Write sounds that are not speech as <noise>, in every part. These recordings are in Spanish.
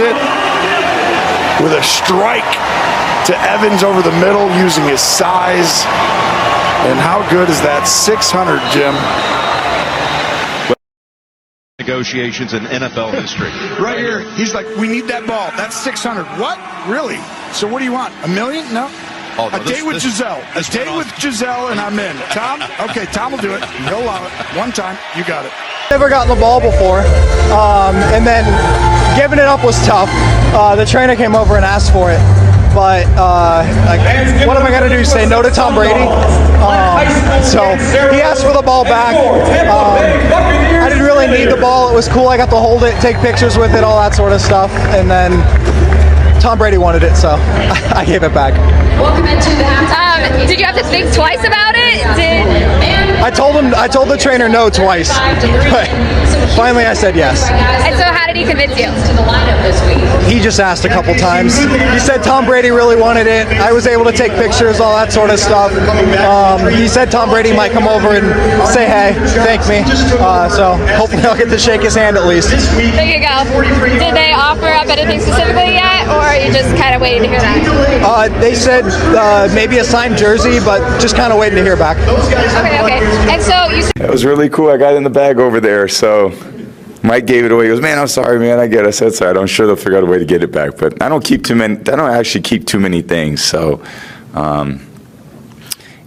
it with a strike to Evans over the middle using his size. And how good is that 600, Jim? Negotiations in NFL history. Right here, he's like, we need that ball. That's 600. What? Really? So what do you want? A million? No. Oh, no, a this- date with this- Giselle. A this went date on. with Giselle, and I'm in. Tom? Okay, Tom will do it. He'll allow it. One time. You got it. Never gotten the ball before, um, and then giving it up was tough. Uh, the trainer came over and asked for it, but uh, like, what am I gonna do? Say no to Tom Brady? Um, so he asked for the ball back. Um, I didn't really need the ball. It was cool. I got to hold it, take pictures with it, all that sort of stuff, and then Tom Brady wanted it, so <laughs> I gave it back. Welcome into the. Um, did you have to think twice about it? Did I told him, I told the trainer no twice, but finally I said yes. and so how did he convince you? to the lineup this week. He just asked a couple times. He said Tom Brady really wanted it. I was able to take pictures, all that sort of stuff. Um, he said Tom Brady might come over and say hey, thank me. Uh, so hopefully I'll get to shake his hand at least. There you go. Did they offer up anything specifically yet, or are you just kind of waiting to hear that? Uh, they said uh, maybe a signed jersey, but just kind of waiting to hear back. Okay, okay. And so you That was really cool. I got in the bag over there, so Mike gave it away. He goes, "Man, I'm sorry, man. I get it." I said, "Sorry. I'm sure they'll figure out a way to get it back." But I don't keep too many. I don't actually keep too many things. So, um,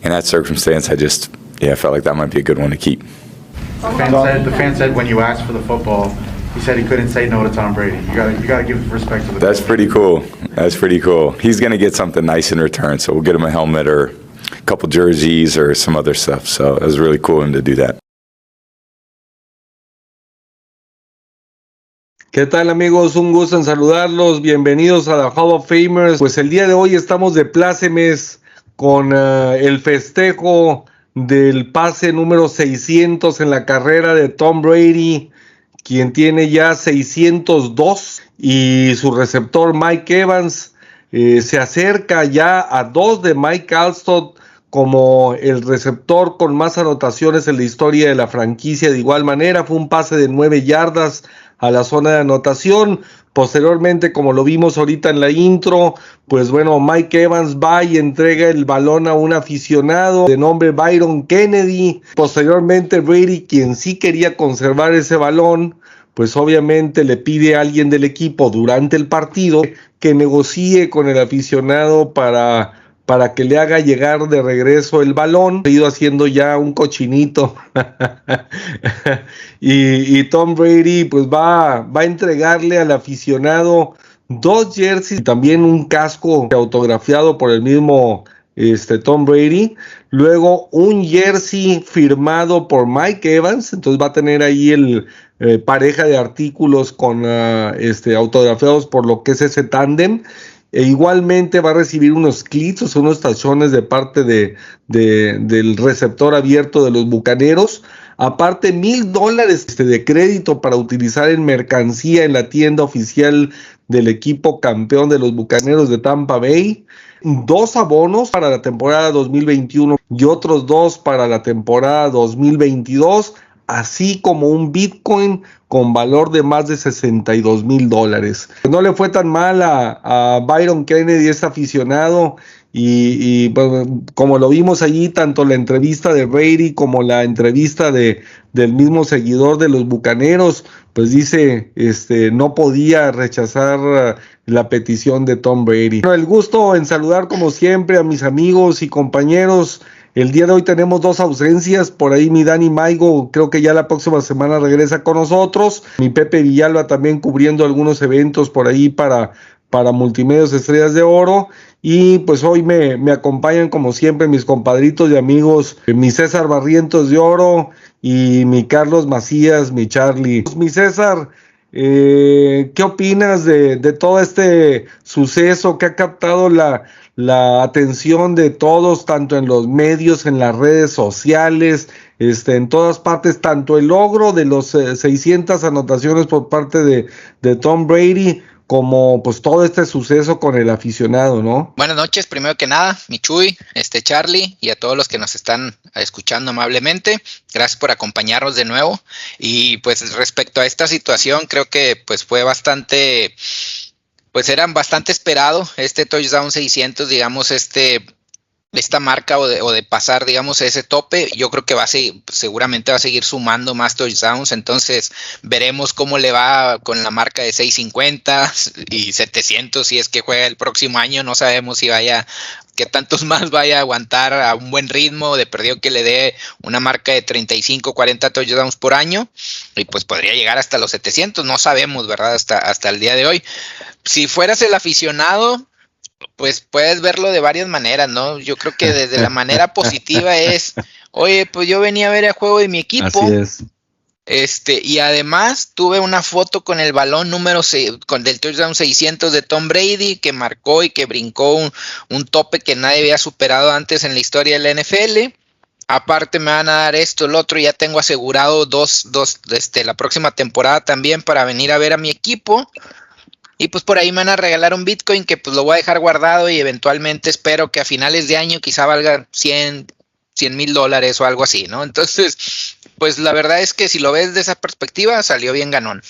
in that circumstance, I just yeah, I felt like that might be a good one to keep. The fan said, the fan said when you asked for the football, he said he couldn't say no to Tom Brady. You gotta, you gotta give respect to the. That's pretty cool. That's pretty cool. He's gonna get something nice in return, so we'll get him a helmet or a couple jerseys or some other stuff. So it was really cool of him to do that. ¿Qué tal amigos? Un gusto en saludarlos. Bienvenidos a la Hall of Famers. Pues el día de hoy estamos de plácemes con eh, el festejo del pase número 600 en la carrera de Tom Brady, quien tiene ya 602 y su receptor Mike Evans eh, se acerca ya a dos de Mike Alstott como el receptor con más anotaciones en la historia de la franquicia. De igual manera, fue un pase de nueve yardas a la zona de anotación. Posteriormente, como lo vimos ahorita en la intro, pues bueno, Mike Evans va y entrega el balón a un aficionado de nombre Byron Kennedy. Posteriormente, Brady, quien sí quería conservar ese balón, pues obviamente le pide a alguien del equipo durante el partido que negocie con el aficionado para para que le haga llegar de regreso el balón. Ha ido haciendo ya un cochinito. <laughs> y, Tom Brady pues va, va a entregarle al aficionado dos jerseys y también un casco autografiado por el mismo este, Tom Brady. Luego un jersey firmado por Mike Evans. Entonces va a tener ahí el eh, pareja de artículos con ah, este, autografiados por lo que es ese tándem. E igualmente va a recibir unos clips, o unos tachones de parte de- del receptor abierto de los bucaneros. Aparte, mil dólares este, de crédito para utilizar en mercancía en la tienda oficial del equipo campeón de los bucaneros de Tampa Bay. Dos abonos para la temporada 2021 y otros dos para la temporada 2022 así como un Bitcoin con valor de más de 62 mil dólares. No le fue tan mal a, Byron Kennedy, este aficionado, y, pues, como lo vimos allí, tanto la entrevista de Brady como la entrevista de, del mismo seguidor de los Bucaneros, pues dice, este, no podía rechazar uh, la petición de Tom Brady. El gusto en saludar como siempre a mis amigos y compañeros. El día de hoy tenemos dos ausencias, por ahí mi Dani Maigo creo que ya la próxima semana regresa con nosotros, mi Pepe Villalba también cubriendo algunos eventos por ahí para, para Multimedios Estrellas de Oro. Y pues hoy me, me acompañan como siempre mis compadritos y amigos, mi César Barrientos de Oro y mi Carlos Macías, mi Charlie. Mi César, eh, ¿qué opinas de, de todo este suceso que ha captado la, la atención de todos, tanto en los medios, en las redes sociales, este, en todas partes, tanto el logro de los eh, 600 anotaciones por parte de, de Tom Brady, como pues todo este suceso con el aficionado, ¿no? Buenas noches, primero que nada, Michuy, este Charlie y a todos los que nos están escuchando amablemente. Gracias por acompañarnos de nuevo. Y pues respecto a esta situación, creo que pues fue bastante, pues eran bastante esperado este touchdown 600, digamos, este esta marca o de, o de, pasar, digamos, ese tope, yo creo que va a seguir, seguramente va a seguir sumando más touchdowns, entonces veremos cómo le va con la marca de 650 y 700 si es que juega el próximo año, no sabemos si vaya, que tantos <laughs> más vaya a aguantar a un buen ritmo, de perdido que le dé una marca de 35, 40 touchdowns por año, y pues podría llegar hasta los 700, no sabemos, ¿verdad? Hasta, hasta el día de hoy. Si fueras el aficionado, pues puedes verlo de varias maneras, ¿no? Yo creo que desde la <laughs> manera positiva es, oye, pues yo venía a ver el juego de mi equipo. Así es. Este, y además tuve una foto con el balón número 6, con del touchdown 600 de Tom Brady, que marcó y que brincó un, un tope que nadie había superado antes en la historia de la NFL. Aparte me van a dar esto, el otro, ya tengo asegurado dos, dos, este, la próxima temporada también para venir a ver a mi equipo. Y pues por ahí me van a regalar un Bitcoin que pues lo voy a dejar guardado y eventualmente espero que a finales de año quizá valga 100, 100 mil dólares o algo así, ¿no? Entonces, pues la verdad es que si lo ves de esa perspectiva, salió bien ganón.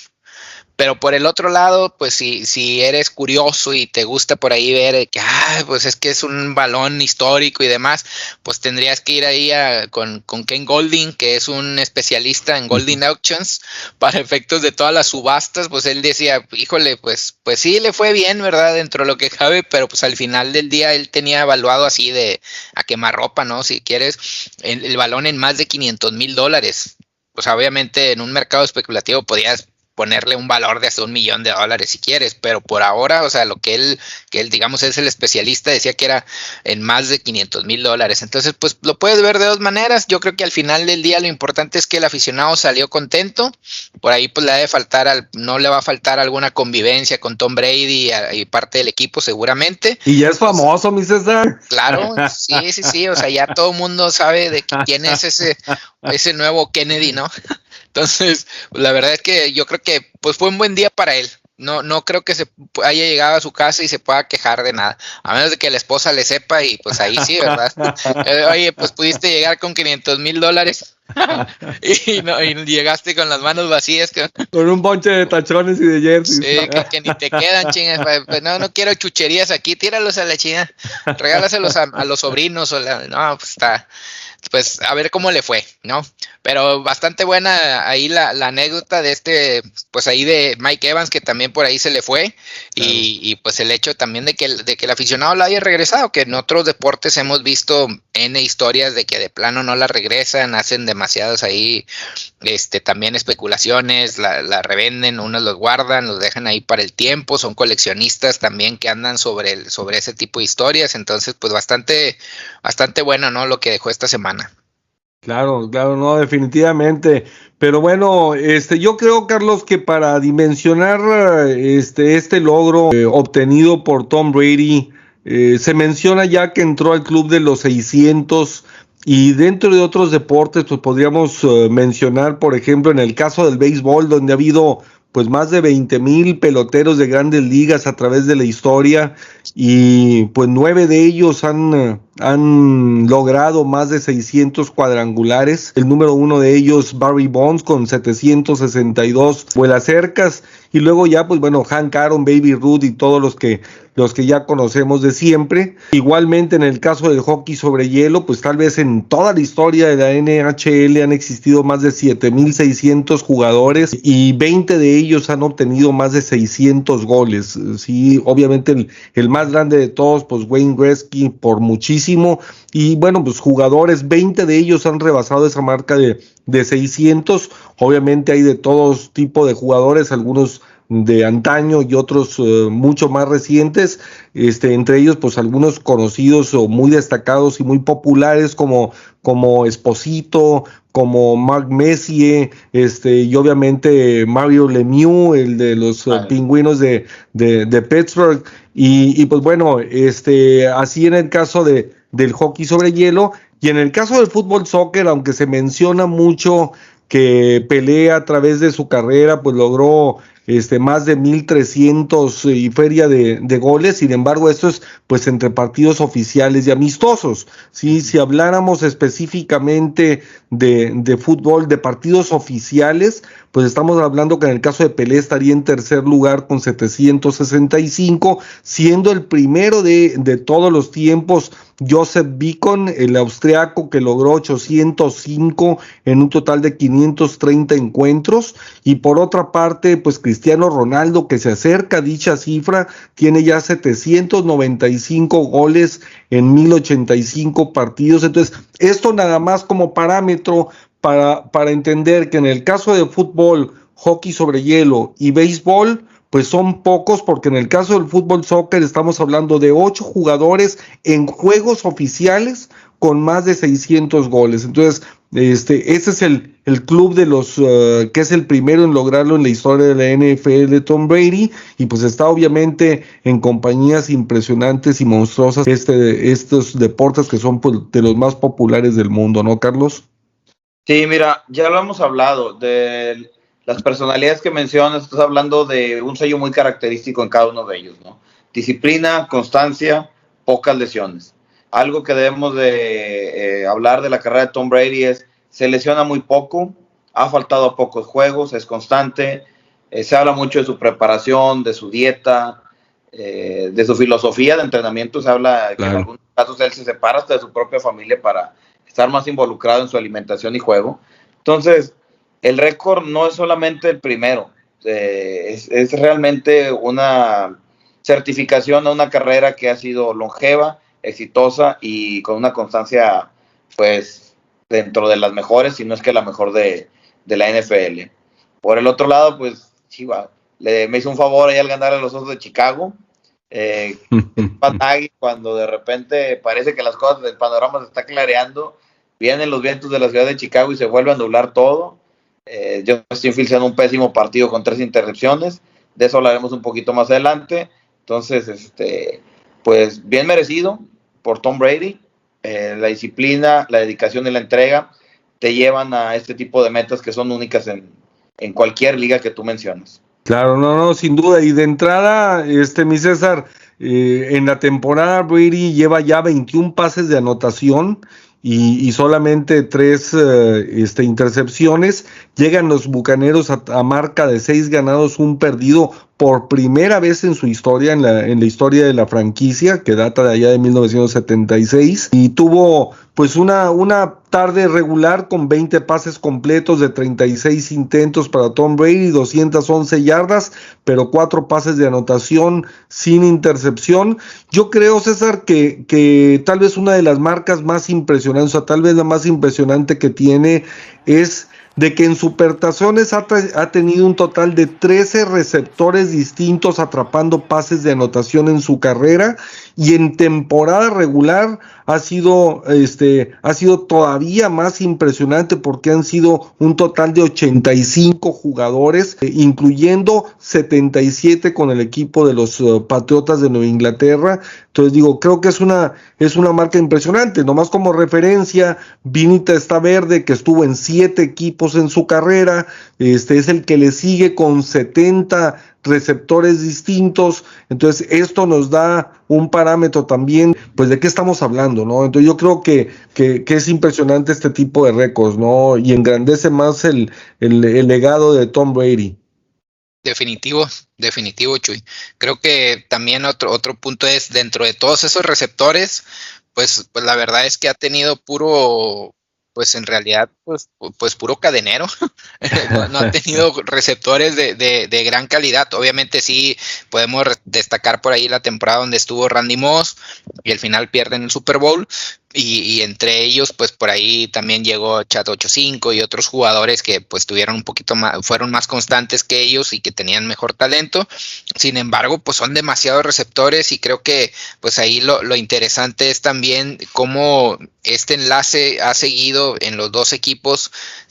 Pero por el otro lado, pues si, si eres curioso y te gusta por ahí ver que, ah, pues es que es un balón histórico y demás, pues tendrías que ir ahí a, con, con, Ken Golding, que es un especialista en Golding Auctions, <laughs> para efectos de todas las subastas, pues él decía, híjole, pues, pues sí le fue bien, ¿verdad? Dentro de lo que cabe, pero pues al final del día él tenía evaluado así de a quemarropa, ¿no? Si quieres, el, el balón en más de 500 mil dólares. Pues obviamente en un mercado especulativo podías ponerle un valor de hasta un millón de dólares si quieres, pero por ahora, o sea, lo que él, que él digamos es el especialista, decía que era en más de 500 mil dólares. Entonces, pues lo puedes ver de dos maneras. Yo creo que al final del día lo importante es que el aficionado salió contento. Por ahí pues le debe faltar, al, no le va a faltar alguna convivencia con Tom Brady y, y parte del equipo seguramente. Y ya es famoso, mi César. Claro, <laughs> sí, sí, sí, o sea, ya todo el mundo sabe de quién es ese, ese nuevo Kennedy, ¿no? Entonces, la verdad es que yo creo que pues fue un buen día para él. No, no creo que se haya llegado a su casa y se pueda quejar de nada, a menos de que la esposa le sepa y pues ahí sí, ¿verdad? <laughs> Oye, pues pudiste llegar con 500 mil dólares <laughs> y, no, y, llegaste con las manos vacías. Con, <laughs> con un bonche de tachones y de jerseys. Sí, que, que ni te quedan, chingas. Pues, no, no quiero chucherías aquí, tíralos a la china, regálaselos a, a los sobrinos. O la, no, pues está pues a ver cómo le fue, ¿no? Pero bastante buena ahí la, la, anécdota de este, pues ahí de Mike Evans, que también por ahí se le fue, claro. y, y, pues el hecho también de que, el, de que el aficionado la haya regresado, que en otros deportes hemos visto N historias de que de plano no la regresan, hacen demasiadas ahí, este, también especulaciones, la, la revenden, unos los guardan, los dejan ahí para el tiempo, son coleccionistas también que andan sobre, el, sobre ese tipo de historias, entonces pues bastante, bastante bueno, ¿no? Lo que dejó esta semana. Claro, claro, no, definitivamente. Pero bueno, este, yo creo, Carlos, que para dimensionar este, este logro eh, obtenido por Tom Brady, eh, se menciona ya que entró al club de los 600 y dentro de otros deportes, pues podríamos uh, mencionar, por ejemplo, en el caso del béisbol, donde ha habido pues más de 20 mil peloteros de grandes ligas a través de la historia y pues nueve de ellos han, han logrado más de 600 cuadrangulares. El número uno de ellos, Barry Bonds, con 762 vuelas cercas. Y luego ya, pues bueno, Hank Aaron, Baby Ruth y todos los que, los que ya conocemos de siempre. Igualmente en el caso del hockey sobre hielo, pues tal vez en toda la historia de la NHL han existido más de 7.600 jugadores y 20 de ellos han obtenido más de 600 goles. Sí, obviamente el, el más grande de todos, pues Wayne Gretzky por muchísimo. Y bueno, pues jugadores, 20 de ellos han rebasado esa marca de, de 600. Obviamente hay de todos tipo de jugadores, algunos de antaño y otros uh, mucho más recientes, este, entre ellos pues algunos conocidos o muy destacados y muy populares como, como Esposito, como Mark Messier, este, y obviamente Mario Lemieux, el de los uh, pingüinos de, de, de Pittsburgh, y, y, pues bueno, este, así en el caso de, del hockey sobre hielo, y en el caso del fútbol soccer, aunque se menciona mucho que pelea a través de su carrera, pues logró este, más de 1.300 y feria de, de, goles, sin embargo esto es pues entre partidos oficiales y amistosos, ¿sí? si habláramos específicamente de, de fútbol, de partidos oficiales, pues estamos hablando que en el caso de Pelé estaría en tercer lugar con 765, siendo el primero de, de todos los tiempos Joseph Bicon, el austriaco que logró 805 en un total de 530 encuentros. Y por otra parte, pues Cristiano Ronaldo, que se acerca a dicha cifra, tiene ya 795 goles en 1085 partidos. Entonces, esto nada más como parámetro para, para entender que en el caso de fútbol, hockey sobre hielo y béisbol, pues son pocos porque en el caso del fútbol soccer estamos hablando de ocho jugadores en juegos oficiales con más de 600 goles. Entonces, este, ese es el, el club de los uh, que es el primero en lograrlo en la historia de la NFL de Tom Brady y pues está obviamente en compañías impresionantes y monstruosas este, estos deportes que son pues, de los más populares del mundo, ¿no, Carlos? Sí, mira, ya lo hemos hablado del las personalidades que mencionas, estás hablando de un sello muy característico en cada uno de ellos, ¿no? Disciplina, constancia, pocas lesiones. Algo que debemos de eh, hablar de la carrera de Tom Brady es, se lesiona muy poco, ha faltado a pocos juegos, es constante, eh, se habla mucho de su preparación, de su dieta, eh, de su filosofía de entrenamiento, se habla claro. que en algunos casos él se separa hasta de su propia familia para estar más involucrado en su alimentación y juego. Entonces, el récord no es solamente el primero, eh, es, es, realmente una certificación a una carrera que ha sido longeva, exitosa y con una constancia, pues, dentro de las mejores, si no es que la mejor de, de la NFL. Por el otro lado, pues, Chiva, le, me hizo un favor ahí al ganar a los Osos de Chicago. Eh, <laughs> cuando de repente parece que las cosas del panorama se está clareando, vienen los vientos de la ciudad de Chicago y se vuelve a nublar todo eh, Justin Fields un pésimo partido con tres intercepciones. De eso hablaremos un poquito más adelante. Entonces, este, pues bien merecido por Tom Brady. Eh, la disciplina, la dedicación y la entrega te llevan a este tipo de metas que son únicas en, en cualquier liga que tú mencionas. Claro, no, no, sin duda. Y de entrada, este, mi César, eh, en la temporada Brady lleva ya 21 pases de anotación y, y solamente tres uh, este, intercepciones. Llegan los Bucaneros a, marca de seis ganados, un perdido por primera vez en su historia, en la, en la historia de la franquicia, que data de allá de 1976, y tuvo pues una, una tarde regular con 20 pases completos de 36 intentos para Tom Brady, 211 yardas, pero cuatro pases de anotación sin intercepción. Yo creo, César, que, que tal vez una de las marcas más impresionantes, o sea, tal vez la más impresionante que tiene es de que en Supertazones ha, ha, tenido un total de 13 receptores distintos atrapando pases de anotación en su carrera y en temporada regular ha sido este ha sido todavía más impresionante porque han sido un total de 85 jugadores eh, incluyendo 77 con el equipo de los uh, Patriotas de Nueva Inglaterra. Entonces digo creo que es una es una marca impresionante. Nomás como referencia Vinita está verde que estuvo en siete equipos en su carrera este es el que le sigue con 70 receptores distintos. Entonces, esto nos da un parámetro también, pues, de qué estamos hablando, ¿no? Entonces, yo creo que, que, es impresionante este tipo de récords, ¿no? Y engrandece más el, el, el legado de Tom Brady. Definitivo, definitivo, Chuy. Creo que también otro, otro punto es, dentro de todos esos receptores, pues, pues la verdad es que ha tenido puro, pues en realidad, pues, pues puro cadenero. <laughs> no, no, ha <laughs> tenido receptores de, de, de, gran calidad. Obviamente sí podemos destacar por ahí la temporada donde estuvo Randy Moss y al final pierden el Super Bowl. Y, y, entre ellos, pues por ahí también llegó Chat 85 y otros jugadores que pues tuvieron un poquito más, fueron más constantes que ellos y que tenían mejor talento. Sin embargo, pues son demasiados receptores y creo que pues ahí lo, lo interesante es también cómo este enlace ha seguido en los dos equipos,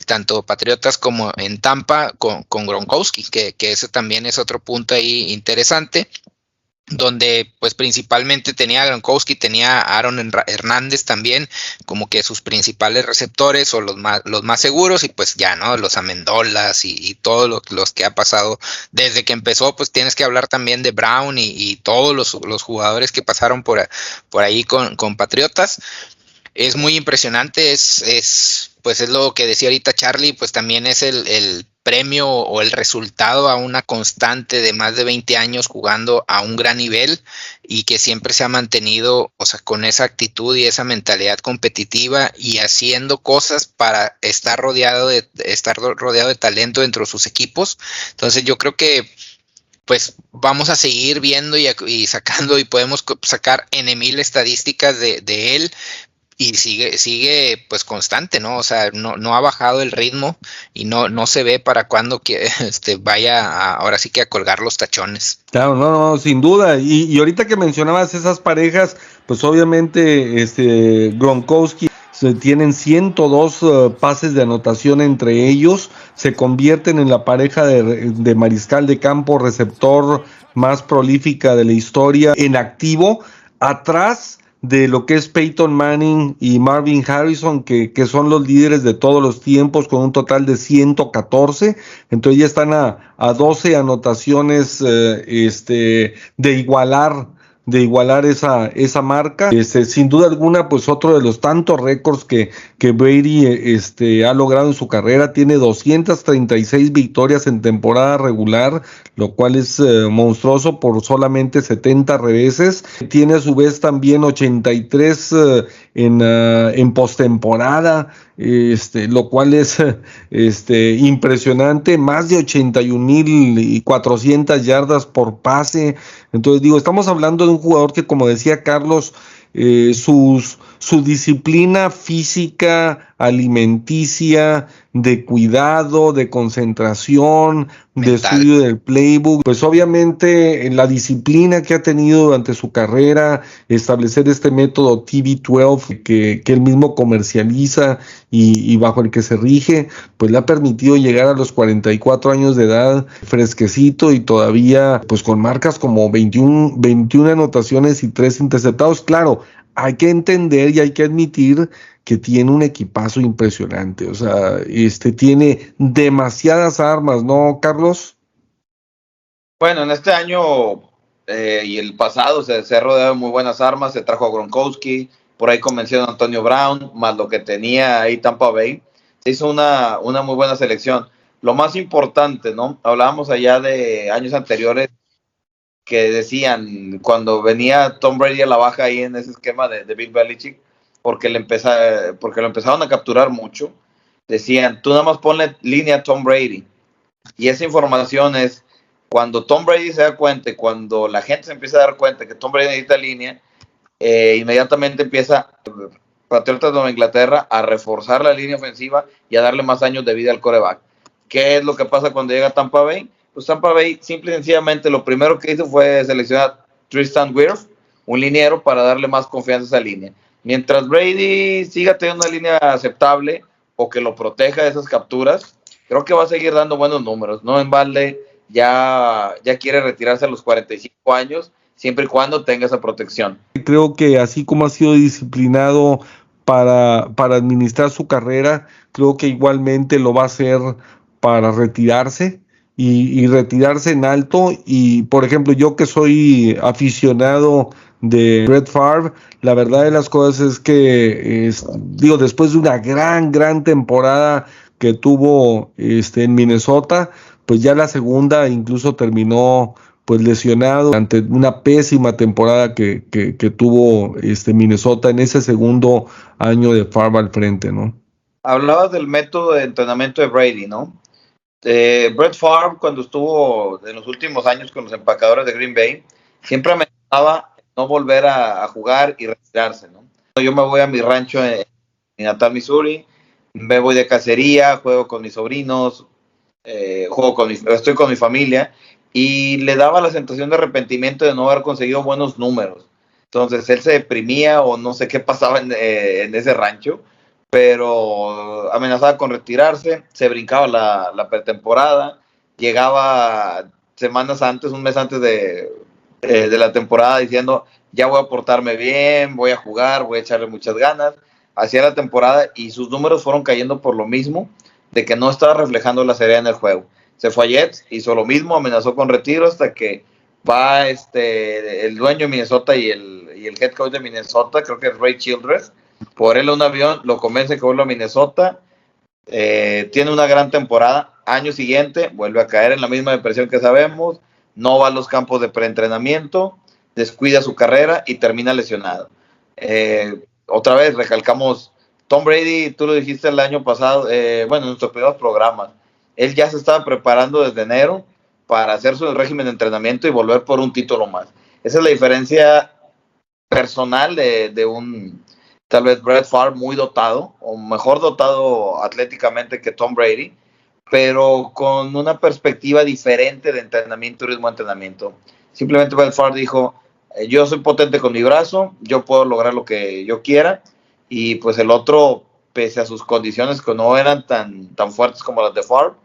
tanto Patriotas como en Tampa, con, con Gronkowski, que, que ese también es otro punto ahí interesante. donde pues principalmente tenía a Gronkowski, tenía a Aaron Hernández también como que sus principales receptores o los más, los más seguros y pues ya, ¿no? Los Amendolas y, y todos los, los, que ha pasado desde que empezó, pues tienes que hablar también de Brown y, y todos los, los, jugadores que pasaron por, por ahí con, con Patriotas. Es muy impresionante, es, es, pues es lo que decía ahorita Charlie, pues también es el, el premio o el resultado a una constante de más de 20 años jugando a un gran nivel y que siempre se ha mantenido, o sea, con esa actitud y esa mentalidad competitiva y haciendo cosas para estar rodeado de estar rodeado de talento dentro de sus equipos. Entonces yo creo que pues vamos a seguir viendo y, y sacando y podemos sacar en mil estadísticas de, de él, y sigue, sigue pues constante, ¿no? O sea, no, no ha bajado el ritmo y no, no se ve para cuando que <laughs> este vaya a, ahora sí que a colgar los tachones. Claro, no, no, sin duda. Y, y ahorita que mencionabas esas parejas, pues obviamente este Gronkowski se tienen 102 uh, pases de anotación entre ellos, se convierten en la pareja de, de mariscal de campo receptor más prolífica de la historia en activo. Atrás de lo que es Peyton Manning y Marvin Harrison, que, que, son los líderes de todos los tiempos, con un total de 114. Entonces ya están a, a 12 anotaciones eh, este, de igualar de igualar esa, esa marca. Este, sin duda alguna, pues otro de los tantos récords que, que Brady este, ha logrado en su carrera. Tiene 236 victorias en temporada regular, lo cual es eh, monstruoso por solamente 70 reveses. Tiene a su vez también 83 eh, en, uh, en postemporada, este, lo cual es <laughs> este, impresionante. Más de 81.400 yardas por pase. Entonces digo, estamos hablando de un jugador que, como decía Carlos, eh, sus, su disciplina física, alimenticia, de cuidado, de concentración, Mental. de estudio del playbook, pues obviamente en la disciplina que ha tenido durante su carrera, establecer este método TB12 que, que él mismo comercializa y, y, bajo el que se rige, pues le ha permitido llegar a los 44 años de edad fresquecito y todavía pues con marcas como 21, 21 anotaciones y 3 interceptados. Claro, hay que entender y hay que admitir que tiene un equipazo impresionante, o sea, este tiene demasiadas armas, ¿no, Carlos? Bueno, en este año eh, y el pasado se, se ha muy buenas armas, se trajo a Gronkowski, por ahí convenció a Antonio Brown, más lo que tenía ahí Tampa Bay, se hizo una, una muy buena selección. Lo más importante, ¿no? Hablábamos allá de años anteriores que decían cuando venía Tom Brady a la baja ahí en ese esquema de, de Bill Belichick, porque, le empeza, porque lo empezaron a capturar mucho, decían, tú nada más ponle línea a Tom Brady. Y esa información es, cuando Tom Brady se da cuenta, cuando la gente se empieza a dar cuenta que Tom Brady necesita línea, eh, inmediatamente empieza Patriotas de Inglaterra a reforzar la línea ofensiva y a darle más años de vida al coreback. ¿Qué es lo que pasa cuando llega Tampa Bay? Pues Tampa Bay simple y sencillamente lo primero que hizo fue seleccionar Tristan Wirth, un liniero, para darle más confianza a esa línea mientras Brady siga teniendo una línea aceptable o que lo proteja de esas capturas, creo que va a seguir dando buenos números. No en balde ya, ya quiere retirarse a los 45 años, siempre y cuando tenga esa protección. Creo que así como ha sido disciplinado para, para administrar su carrera, creo que igualmente lo va a hacer para retirarse. Y, retirarse en alto y por ejemplo yo que soy aficionado de Brett Favre. La verdad de las cosas es que, digo, después de una gran, gran temporada que tuvo este, en Minnesota, pues ya la segunda incluso terminó pues lesionado ante una pésima temporada que, que, que, tuvo este Minnesota en ese segundo año de Favre al frente, ¿no? Hablabas del método de entrenamiento de Brady, ¿no? Eh, Brett Favre, cuando estuvo en los últimos años con los empacadores de Green Bay, siempre amenazaba no volver a, jugar y retirarse, ¿no? Yo me voy a mi rancho en, en Natal, Missouri, me voy de cacería, juego con mis sobrinos, eh, juego con mi, estoy con mi familia y le daba la sensación de arrepentimiento de no haber conseguido buenos números. Entonces él se deprimía o no sé qué pasaba en, eh, en ese rancho, pero amenazaba con retirarse, se brincaba la, la pretemporada, llegaba semanas antes, un mes antes de, eh, de la temporada diciendo, ya voy a portarme bien, voy a jugar, voy a echarle muchas ganas. Hacía la temporada y sus números fueron cayendo por lo mismo, de que no estaba reflejando la seriedad en el juego. Se fue a Jets, hizo lo mismo, amenazó con retiro hasta que va este el dueño de Minnesota y el, y el head coach de Minnesota, creo que es Ray Childress, por él un avión, lo convence que vuelva a Minnesota, eh, tiene una gran temporada, año siguiente vuelve a caer en la misma depresión que sabemos, no va a los campos de preentrenamiento, descuida su carrera y termina lesionado. Eh, otra vez recalcamos, Tom Brady, tú lo dijiste el año pasado, eh, bueno, en nuestros primeros programas, él ya se estaba preparando desde enero para hacer su régimen de entrenamiento y volver por un título más. Esa es la diferencia personal de, de un tal vez Brett Favre muy dotado o mejor dotado atléticamente que Tom Brady, pero con una perspectiva diferente de entrenamiento ritmo de entrenamiento. Simplemente Brett Favre dijo, eh, yo soy potente con mi brazo, yo puedo lograr lo que yo quiera y pues el otro, pese a sus condiciones que no eran tan, tan fuertes como las de Favre,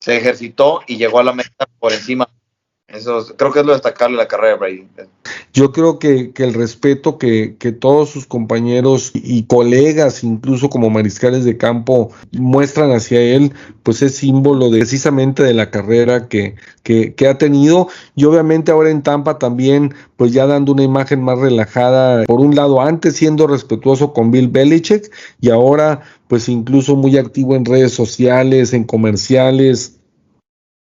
se ejercitó y llegó a la meta por encima. Eso es- creo que es lo destacable de la carrera de Brady. Yo creo que, el respeto que, que todos sus compañeros y colegas, incluso como mariscales de campo, muestran hacia él, pues es símbolo de, precisamente de la carrera que ha tenido. Y obviamente ahora en Tampa también, pues ya dando una imagen más relajada, por un lado antes siendo respetuoso con Bill Belichick y ahora pues incluso muy activo en redes sociales, en comerciales,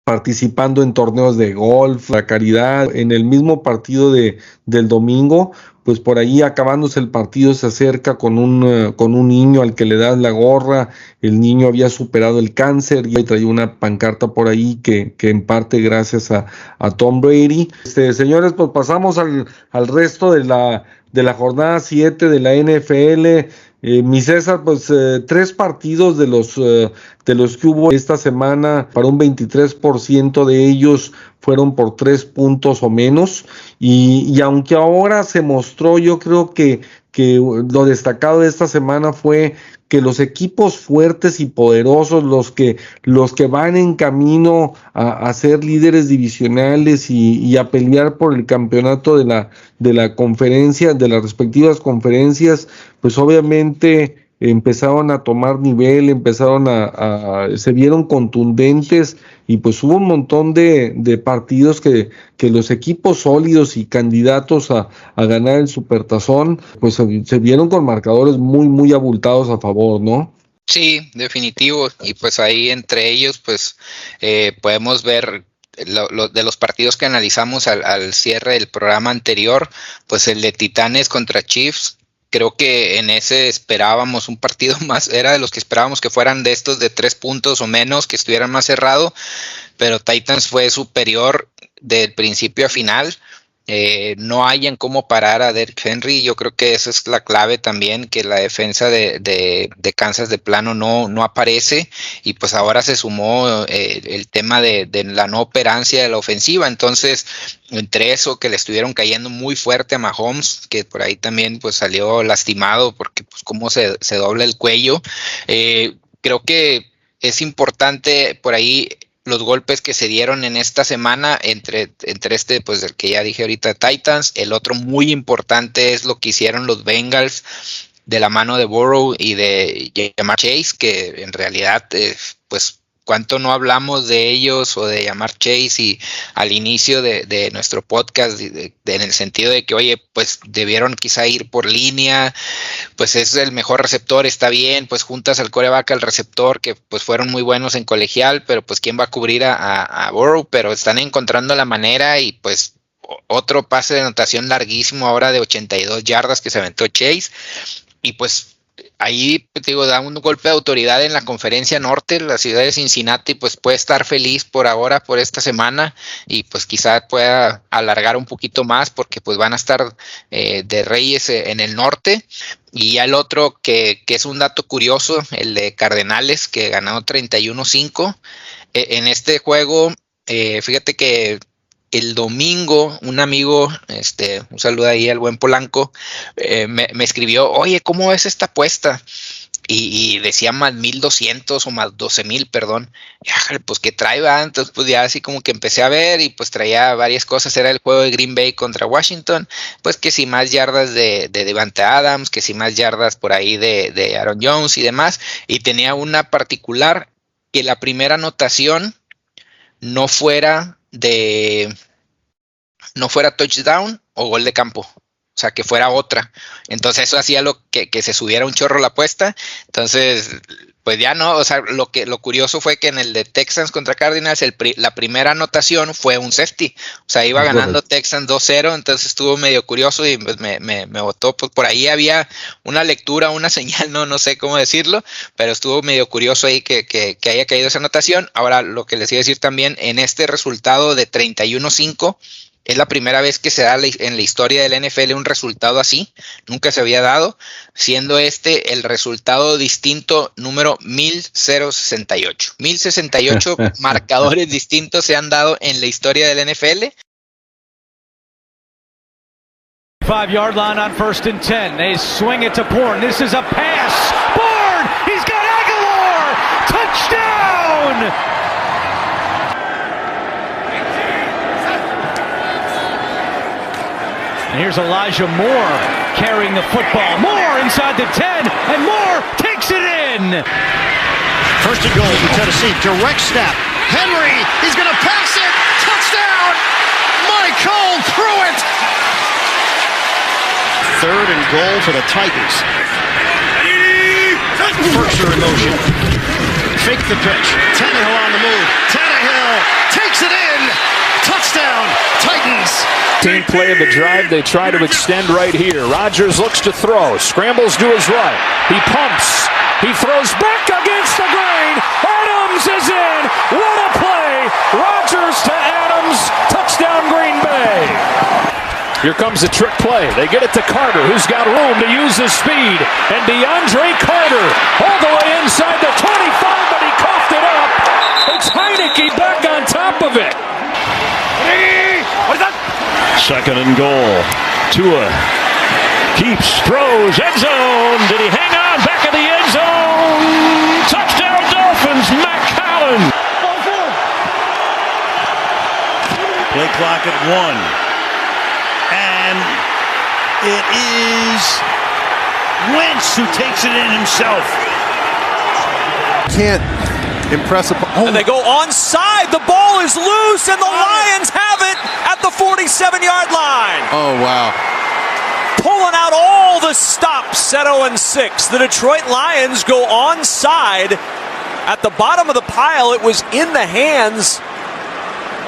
participando en torneos de golf, la caridad, en el mismo partido de, del domingo, pues por ahí acabándose el partido se acerca con un, eh, con un niño al que le das la gorra, el niño había superado el cáncer y traía una pancarta por ahí que, que en parte gracias a, a Tom Brady. Este, señores, pues pasamos al, al resto de la, de la jornada 7 de la NFL. Eh, mi César, pues eh, tres partidos de los, eh, de los que hubo esta semana, para un 23% de ellos fueron por tres puntos o menos. Y, y aunque ahora se mostró, yo creo que, que lo destacado de esta semana fue que los equipos fuertes y poderosos, los que, los que van en camino a, a ser líderes divisionales y, y, a pelear por el campeonato de la, de la conferencia, de las respectivas conferencias, pues obviamente empezaron a tomar nivel, empezaron a, se vieron contundentes y pues hubo un montón de, partidos que, que, los equipos sólidos y candidatos a, a ganar el supertazón pues se, se, vieron con marcadores muy muy abultados a favor, ¿no? Sí, definitivo y pues ahí entre ellos pues eh, podemos ver lo, lo, de los partidos que analizamos al, al cierre del programa anterior, pues el de Titanes contra Chiefs, creo que en ese esperábamos un partido <laughs> más, era de los que esperábamos que fueran de estos de tres puntos o menos, que estuvieran más cerrado, pero Titans fue superior del principio a final. Eh, no hayan cómo parar a Derrick Henry. Yo creo que esa es la clave también, que la defensa de, de, de Kansas de plano no, no aparece y pues ahora se sumó eh, el tema de, de, la no operancia de la ofensiva. Entonces, entre eso que le estuvieron cayendo muy fuerte a Mahomes, que por ahí también pues salió lastimado porque pues cómo se, se dobla el cuello. Eh, creo que es importante por ahí los golpes que se dieron en esta semana entre, entre este, pues el que ya dije ahorita, Titans, el otro muy importante es lo que hicieron los Bengals de la mano de Burrow y de Jamar Chase, que en realidad, eh, pues cuánto no hablamos de ellos o de llamar Chase y al inicio de, de nuestro podcast en el sentido de que oye pues debieron quizá ir por línea pues es el mejor receptor está bien pues juntas al coreback al receptor que pues fueron muy buenos en colegial pero pues quién va a cubrir a, a, a Burrow pero están encontrando la manera y pues otro pase de anotación larguísimo ahora de 82 yardas que se aventó Chase y pues ahí te digo, da un golpe de autoridad en la conferencia norte, la ciudad de Cincinnati pues puede estar feliz por ahora, por esta semana y pues quizá pueda alargar un poquito más porque pues van a estar eh, de reyes en el norte. Y ya el otro que, que, es un dato curioso, el de Cardenales que ganó 31-5 eh, en este juego, eh, fíjate que el domingo un amigo, este, un saludo ahí al buen Polanco, eh, me, escribió, oye, ¿cómo ves esta apuesta? y, decía más 1200 o más 12000, perdón. Pues que trae, va? Entonces, pues ya así como que empecé a ver y pues traía varias cosas. Era el juego de Green Bay contra Washington. Pues que si más yardas de, de Devante Adams, que si más yardas por ahí de, de Aaron Jones y demás. Y tenía una particular que la primera anotación no fuera de no fuera touchdown o gol de campo. O sea, que fuera otra. Entonces eso hacía lo que, que se subiera un chorro la apuesta. Entonces, pues ya no, o sea, lo que lo curioso fue que en el de Texans contra Cardinals, el pri- la primera anotación fue un safety. O sea, iba ganando Texans 2-0, entonces estuvo medio curioso y pues me, me, me votó. Pues por ahí había una lectura, una <laughs> señal, no, no sé cómo decirlo, pero estuvo medio curioso ahí que, que, que haya caído esa anotación. Ahora, lo que les iba a decir también, en este resultado de 31-5, es la primera vez que se da en la historia del NFL un resultado así, nunca se había dado, siendo este el resultado distinto número 1068. 1068 <laughs> marcadores distintos se han dado en la historia del NFL. Five yard line on first and ten. They swing it to Bourne. This is a pass. Bourne! He's got Aguilar! Touchdown! And here's Elijah Moore carrying the football. Moore inside the 10, and Moore takes it in. First and goal for Tennessee. Direct snap. Henry, he's going to pass it. Touchdown! Mike Cole threw it. Third and goal for the Titans. First in motion. Fake the pitch. Tannehill on the move. Tannehill takes it in. Touchdown, Titans. Team play of the drive. They try to extend right here. Rodgers looks to throw. Scrambles to his right. He pumps. He throws back against the grain. Adams is in. What a play. Rodgers to Adams. Touchdown Green Bay. Here comes the trick play. They get it to Carter, who's got room to use his speed. And DeAndre Carter all the way inside the 25, but he coughed it up. It's Heineke back on top of it. Second and goal. Tua keeps, throws, end zone. Did he hang on? Back of the end zone. Touchdown Dolphins, Matt Allen. Play clock at one. And it is Wentz who takes it in himself. Can't impress upon. And they go onside. The ball is loose, and the Lions have it at the 47 yard line. Oh, wow. Pulling out all the stops at 0 and 6. The Detroit Lions go onside. At the bottom of the pile, it was in the hands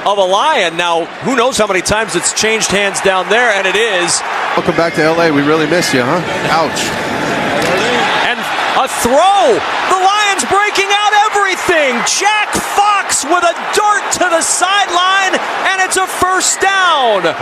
of a Lion. Now, who knows how many times it's changed hands down there, and it is. Welcome back to LA. We really miss you, huh? Ouch. Throw. The Lions breaking out everything. Jack Fox with a dart to the sideline, and it's a first down.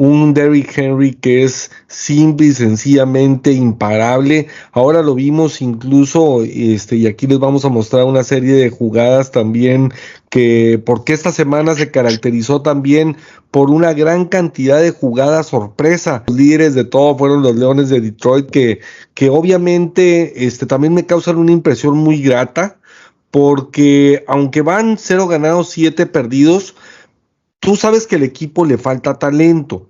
Un Derrick Henry que es simple y sencillamente imparable. Ahora lo vimos incluso, este, y aquí les vamos a mostrar una serie de jugadas también que, porque esta semana se caracterizó también por una gran cantidad de jugadas sorpresa. Los líderes de todo fueron los Leones de Detroit que, que obviamente, este, también me causan una impresión muy grata porque aunque van cero ganados, siete perdidos, tú sabes que el equipo le falta talento.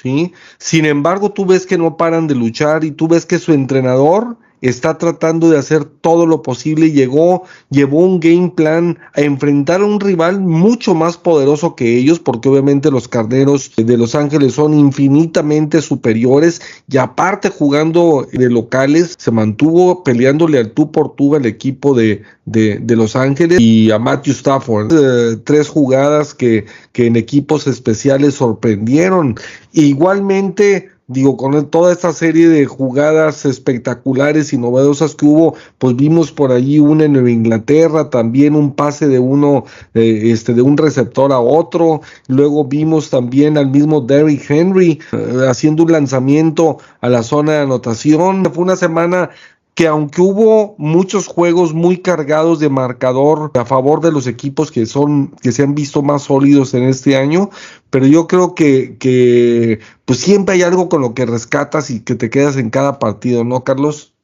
¿Sí? Sin embargo, tú ves que no paran de luchar y tú ves que su entrenador está tratando de hacer todo lo posible llegó, llevó un game plan a enfrentar a un rival mucho más poderoso que ellos, porque obviamente los carneros de Los Ángeles son infinitamente superiores y aparte jugando de locales, se mantuvo peleándole al tú por tú al equipo de, de, Los Ángeles y a Matthew Stafford. Eh, tres jugadas que, que en equipos especiales sorprendieron. Igualmente, digo, con toda esta serie de jugadas espectaculares y novedosas que hubo, pues vimos por allí una en Nueva Inglaterra, también un pase de uno, eh, este, de un receptor a otro, luego vimos también al mismo Derrick Henry eh, haciendo un lanzamiento a la zona de anotación. Fue una semana que aunque hubo muchos juegos muy cargados de marcador a favor de los equipos que son que se han visto más sólidos en este año, pero yo creo que, que pues siempre hay algo con lo que rescatas y que te quedas en cada partido, ¿no, Carlos?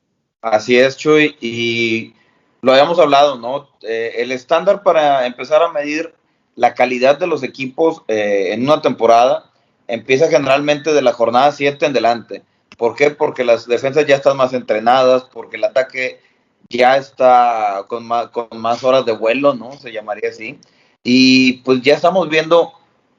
Así es, Chuy, y lo habíamos hablado, ¿no? Eh, el estándar para empezar a medir la calidad de los equipos eh, en una temporada empieza generalmente de la jornada 7 en delante. ¿Por qué? Porque las defensas ya están más entrenadas, porque el ataque ya está con más, con más horas de vuelo, ¿no? Se llamaría así. Y pues ya estamos viendo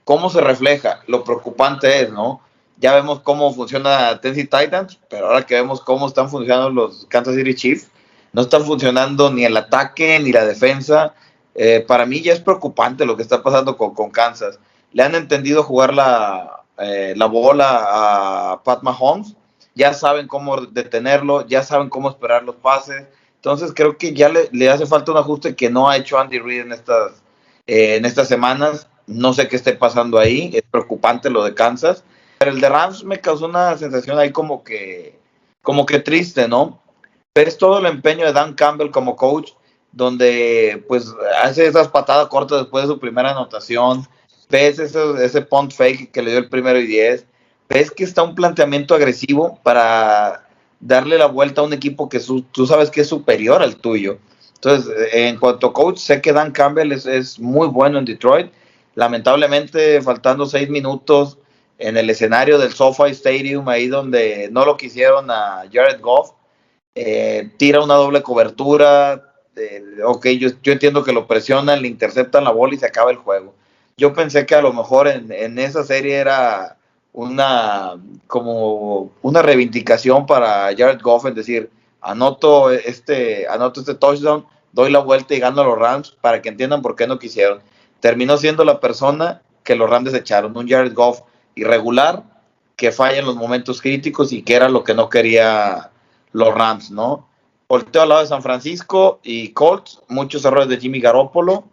cómo se refleja. Lo preocupante es, ¿no? Ya vemos cómo funciona Tennessee Titans, pero ahora que vemos cómo están funcionando los Kansas City Chiefs, no están funcionando ni el ataque ni la defensa. Eh, para mí ya es preocupante lo que está pasando con, Kansas. Le han entendido jugar la, eh, la bola a Pat Mahomes, ya saben cómo detenerlo, ya saben cómo esperar los pases. Entonces creo que ya le, le hace falta un ajuste que no ha hecho Andy Reid en estas, eh, en estas semanas. No sé qué esté pasando ahí, es preocupante lo de Kansas. Pero el de Rams me causó una sensación ahí como que, como que triste, ¿no? Pero es todo el empeño de Dan Campbell como coach, donde pues hace esas patadas cortas después de su primera anotación, ves ese, ese punt fake que le dio el primero y diez, ves que está un planteamiento agresivo para darle la vuelta a un equipo que tú sabes que es superior al tuyo. Entonces, en cuanto a coach, sé que Dan Campbell es, es muy bueno en Detroit. Lamentablemente, faltando seis minutos en el escenario del SoFi Stadium, ahí donde no lo quisieron a Jared Goff, eh, tira una doble cobertura. Eh, ok, yo, yo entiendo que lo presionan, le interceptan la bola y se acaba el juego. Yo pensé que a lo mejor en, en esa serie era una como una reivindicación para Jared Goff en decir anoto este anoto este touchdown doy la vuelta y gano a los Rams para que entiendan por qué no quisieron terminó siendo la persona que los Rams desecharon un Jared Goff irregular que falla en los momentos críticos y que era lo que no quería los Rams no volteo al lado de San Francisco y Colts muchos errores de Jimmy Garoppolo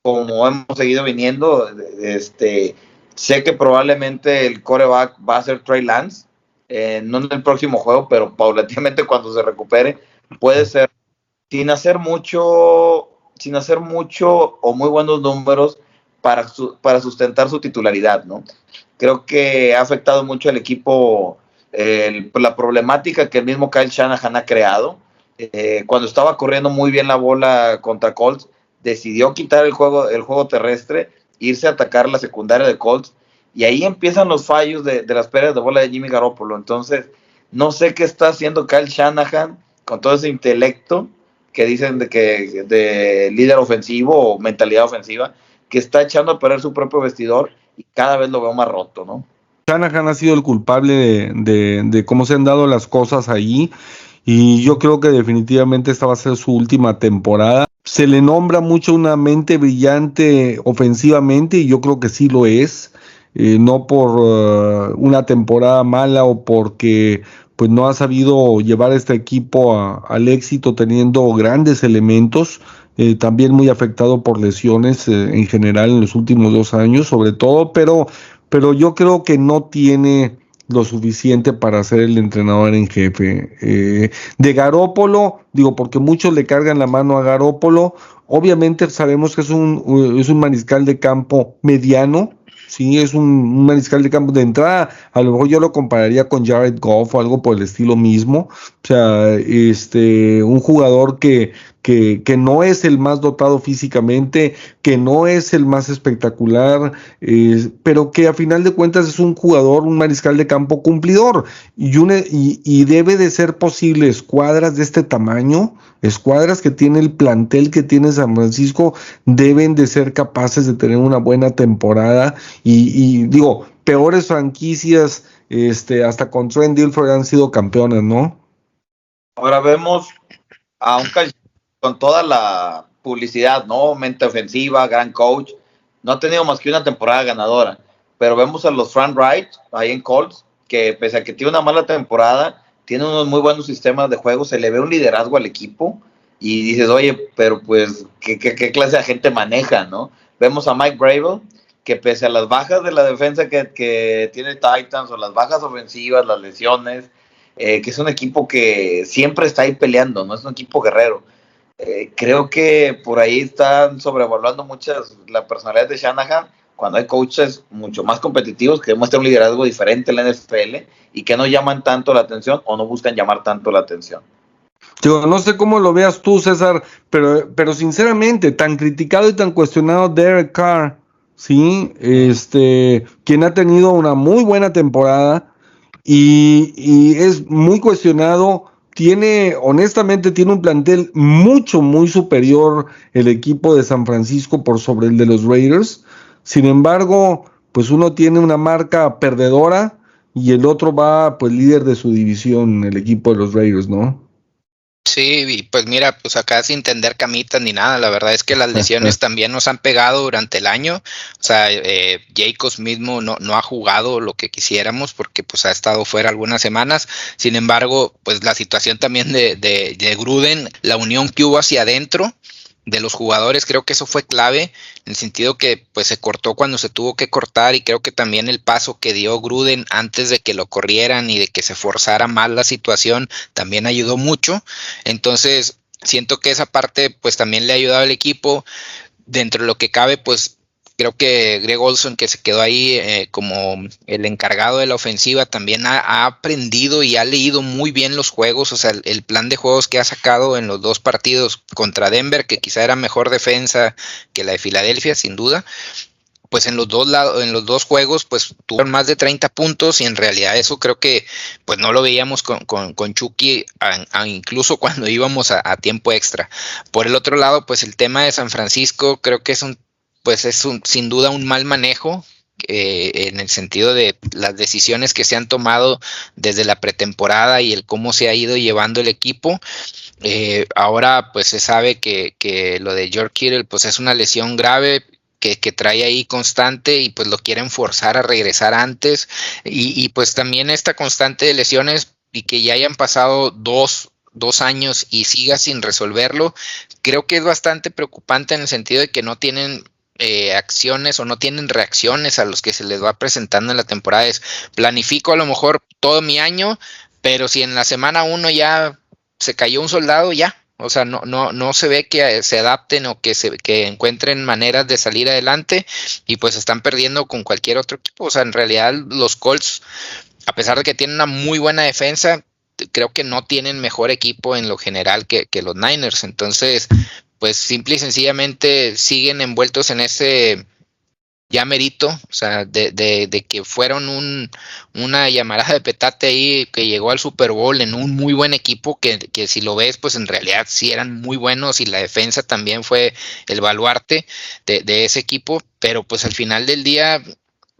como hemos seguido viniendo este Sé que probablemente el coreback va a ser Trey Lance, eh, no en el próximo juego, pero paulatinamente <laughs> cuando se recupere, puede ser sin hacer mucho, sin hacer mucho o muy buenos números para, su, para sustentar su titularidad, ¿no? Creo que ha afectado mucho al equipo el, la problemática que el mismo Kyle Shanahan ha creado. Eh, cuando estaba corriendo muy bien la bola contra Colts, decidió quitar el juego, el juego terrestre irse a atacar la secundaria de Colts. Y ahí empiezan los fallos de, de las pérdidas de bola de Jimmy Garoppolo. Entonces, no sé qué está haciendo Kyle Shanahan con todo ese intelecto que dicen de que de líder ofensivo o mentalidad ofensiva, que está echando a perder su propio vestidor y cada vez lo veo más roto, ¿no? Shanahan ha sido el culpable de, de, de cómo se han dado las cosas ahí y yo creo que definitivamente esta va a ser su última temporada. Se le nombra mucho una mente brillante ofensivamente y yo creo que sí lo es, eh, no por uh, una temporada mala o porque pues no ha sabido llevar este equipo al éxito teniendo grandes elementos, eh, también muy afectado por lesiones eh, en general en los últimos dos años sobre todo, pero, pero yo creo que no tiene lo suficiente para ser el entrenador en jefe. Eh, de Garópolo, digo, porque muchos le cargan la mano a Garópolo, obviamente sabemos que es un, es un mariscal de campo mediano, sí, es un, un, mariscal de campo de entrada, a lo mejor yo lo compararía con Jared Goff o algo por el estilo mismo, o sea, este, un jugador que, que, no es el más dotado físicamente, que no es el más espectacular, pero que a final de cuentas es un jugador, un mariscal de campo cumplidor. Y, debe de ser posible escuadras de este tamaño, escuadras que tiene el plantel que tiene San Francisco, deben de ser capaces de tener una buena temporada. Y, digo, peores franquicias, este, hasta con Trent Dilfer han sido campeones, ¿no? Ahora vemos a un con toda la publicidad, ¿no? Mente ofensiva, gran coach. No ha tenido más que una temporada ganadora. Pero vemos a los Frank Wright ahí en Colts, que pese a que tiene una mala temporada, tiene unos muy buenos sistemas de juego, se le ve un liderazgo al equipo y dices, oye, pero pues, ¿qué, qué, qué clase de gente maneja, no? Vemos a Mike Bravel, que pese a las bajas de la defensa que, que tiene Titans o las bajas ofensivas, las lesiones, eh, que es un equipo que siempre está ahí peleando, no es un equipo guerrero. Eh, creo que por ahí están sobrevaluando muchas la personalidad de Shanahan cuando hay coaches mucho más competitivos que demuestran un liderazgo diferente en la NFL y que no llaman tanto la atención o no buscan llamar tanto la atención. Yo no sé cómo lo veas tú, César, pero, pero sinceramente, tan criticado y tan cuestionado Derek Carr, ¿sí? Este, quien ha tenido una muy buena temporada y, y es muy cuestionado tiene, honestamente, tiene un plantel mucho, muy superior el equipo de San Francisco por sobre el de los Raiders. Sin embargo, pues uno tiene una marca perdedora y el otro va, pues, líder de su división, el equipo de los Raiders, ¿no? Sí, y pues mira, pues acá sin tender camitas ni nada, la verdad es que las lesiones <laughs> también nos han pegado durante el año, o sea, eh, Jacobs mismo no, no ha jugado lo que quisiéramos porque pues ha estado fuera algunas semanas, sin embargo, pues la situación también de, de, de Gruden, la unión que hubo hacia adentro, de los jugadores, creo que eso fue clave, en el sentido que pues se cortó cuando se tuvo que cortar y creo que también el paso que dio Gruden antes de que lo corrieran y de que se forzara más la situación también ayudó mucho. Entonces, siento que esa parte pues también le ha ayudado al equipo. Dentro de lo que cabe, pues creo que Greg Olson, que se quedó ahí eh, como el encargado de la ofensiva, también ha, ha, aprendido y ha leído muy bien los juegos, o sea, el, plan de juegos que ha sacado en los dos partidos contra Denver, que quizá era mejor defensa que la de Filadelfia, sin duda. Pues en los dos lados, en los dos juegos, pues tuvieron más de 30 puntos y en realidad eso creo que pues no lo veíamos con, con, con Chucky incluso <laughs> cuando íbamos a tiempo extra. Por el otro lado, pues el tema de San Francisco creo que es un pues es un, sin duda un mal manejo eh, en el sentido de las decisiones que se han tomado desde la pretemporada y el cómo se ha ido llevando el equipo. Eh, ahora pues se sabe que, que, lo de George Kittle pues es una lesión grave. Que, que, trae ahí constante y pues lo quieren forzar a regresar antes y, y pues también esta constante de lesiones y que ya hayan pasado dos dos años y siga sin resolverlo, creo que es bastante preocupante en el sentido de que no tienen eh, acciones o no tienen reacciones a los que se les va presentando en la temporada. Es planifico a lo mejor todo mi año, pero si en la semana uno ya se cayó un soldado, ya. O sea, no, no, no se ve que se adapten o que se que encuentren maneras de salir adelante y pues están perdiendo con cualquier otro equipo. O sea, en realidad los Colts, a pesar de que tienen una muy buena defensa, creo que no tienen mejor equipo en lo general que, que los Niners. Entonces, pues simple y sencillamente siguen envueltos en ese ya o sea, de, de, de, que fueron un, una llamarada de petate ahí que llegó al Super Bowl en un muy buen equipo, que, que, si lo ves, pues en realidad sí eran muy buenos y la defensa también fue el baluarte de ese equipo, pero pues al final del día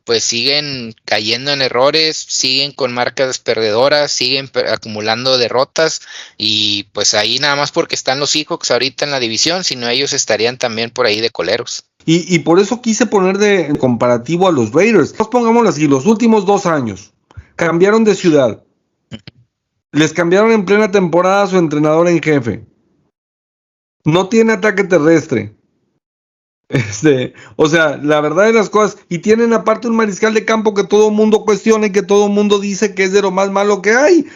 pues siguen cayendo en errores, siguen con marcas perdedoras, siguen acumulando derrotas y pues ahí nada más porque están los Seahawks ahorita en la división, sino ellos estarían también por ahí de coleros. Y, y por eso quise poner de comparativo a los Raiders. Nos pongámoslo así, los últimos dos años cambiaron de ciudad. Les cambiaron en plena temporada a su entrenador en jefe. No tiene ataque terrestre. Este, o sea, la verdad de las cosas, y tienen aparte un mariscal de campo que todo el mundo cuestiona y que todo el mundo dice que es de lo más malo que hay.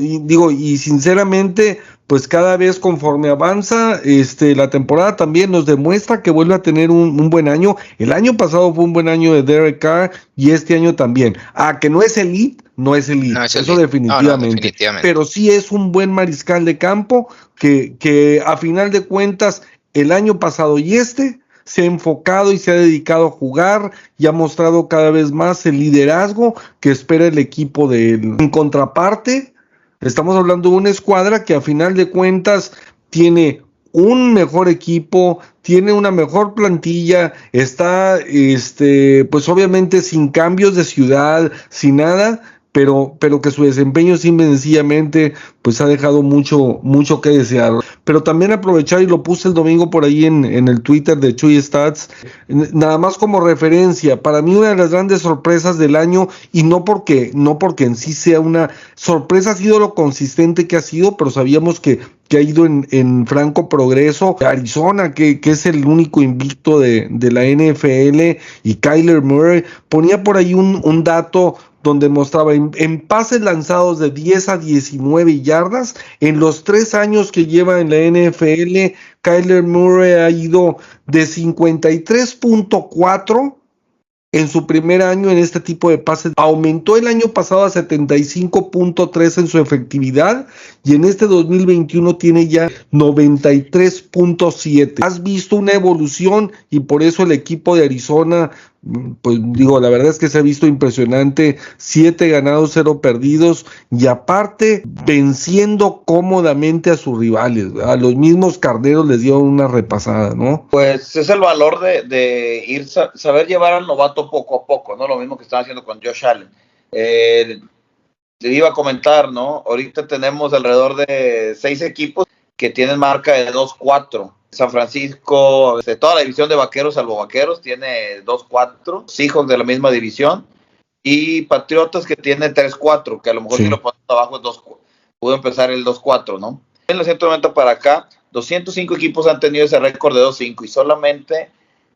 Y digo, y sinceramente, pues cada vez conforme avanza este, la temporada también nos demuestra que vuelve a tener un, un, buen año. El año pasado fue un buen año de Derek Carr y este año también. Ah, que no es elite, no es elite, no es eso definitivamente. No, no, definitivamente. Pero sí es un buen mariscal de campo que, que a final de cuentas el año pasado y este se ha enfocado y se ha dedicado a jugar y ha mostrado cada vez más el liderazgo que espera el equipo de él. En contraparte, estamos hablando de una escuadra que a final de cuentas tiene un mejor equipo, tiene una mejor plantilla, está, este, pues obviamente sin cambios de ciudad, sin nada, pero, pero que su desempeño simple sencillamente pues ha dejado mucho, mucho que desear. Pero también aprovechar, y lo puse el domingo por ahí en, en el Twitter de Chuy Stats, nada más como referencia, para mí una de las grandes sorpresas del año, y no porque, no porque en sí sea una sorpresa, ha sido lo consistente que ha sido, pero sabíamos que, que ha ido en, en franco progreso. Arizona, que, que es el único invicto de, de la NFL, y Kyler Murray, ponía por ahí un, un dato donde mostraba en, pases lanzados de 10 a 19 yardas. En los tres años que lleva en la NFL, Kyler Murray ha ido de 53.4 en su primer año en este tipo de pases. Aumentó el año pasado a 75.3 en su efectividad y en este 2021 tiene ya 93.7. Has visto una evolución y por eso el equipo de Arizona pues digo, la verdad es que se ha visto impresionante, siete ganados, cero perdidos, y aparte venciendo cómodamente a sus rivales, a los mismos carneros les dio una repasada, ¿no? Pues es el valor de, de ir, saber llevar al novato poco a poco, ¿no? Lo mismo que están haciendo con Josh Allen. Eh, te iba a comentar, ¿no? Ahorita tenemos alrededor de seis equipos que tienen marca de 2-4 San Francisco, de toda la división de vaqueros, salvo vaqueros, tiene 2-4, hijos de la misma división, y Patriotas que tiene 3-4, que a lo mejor sí. si lo pones abajo, 2, pudo empezar el 2-4, ¿no? En los 190 para acá, 205 equipos han tenido ese récord de 2-5 y solamente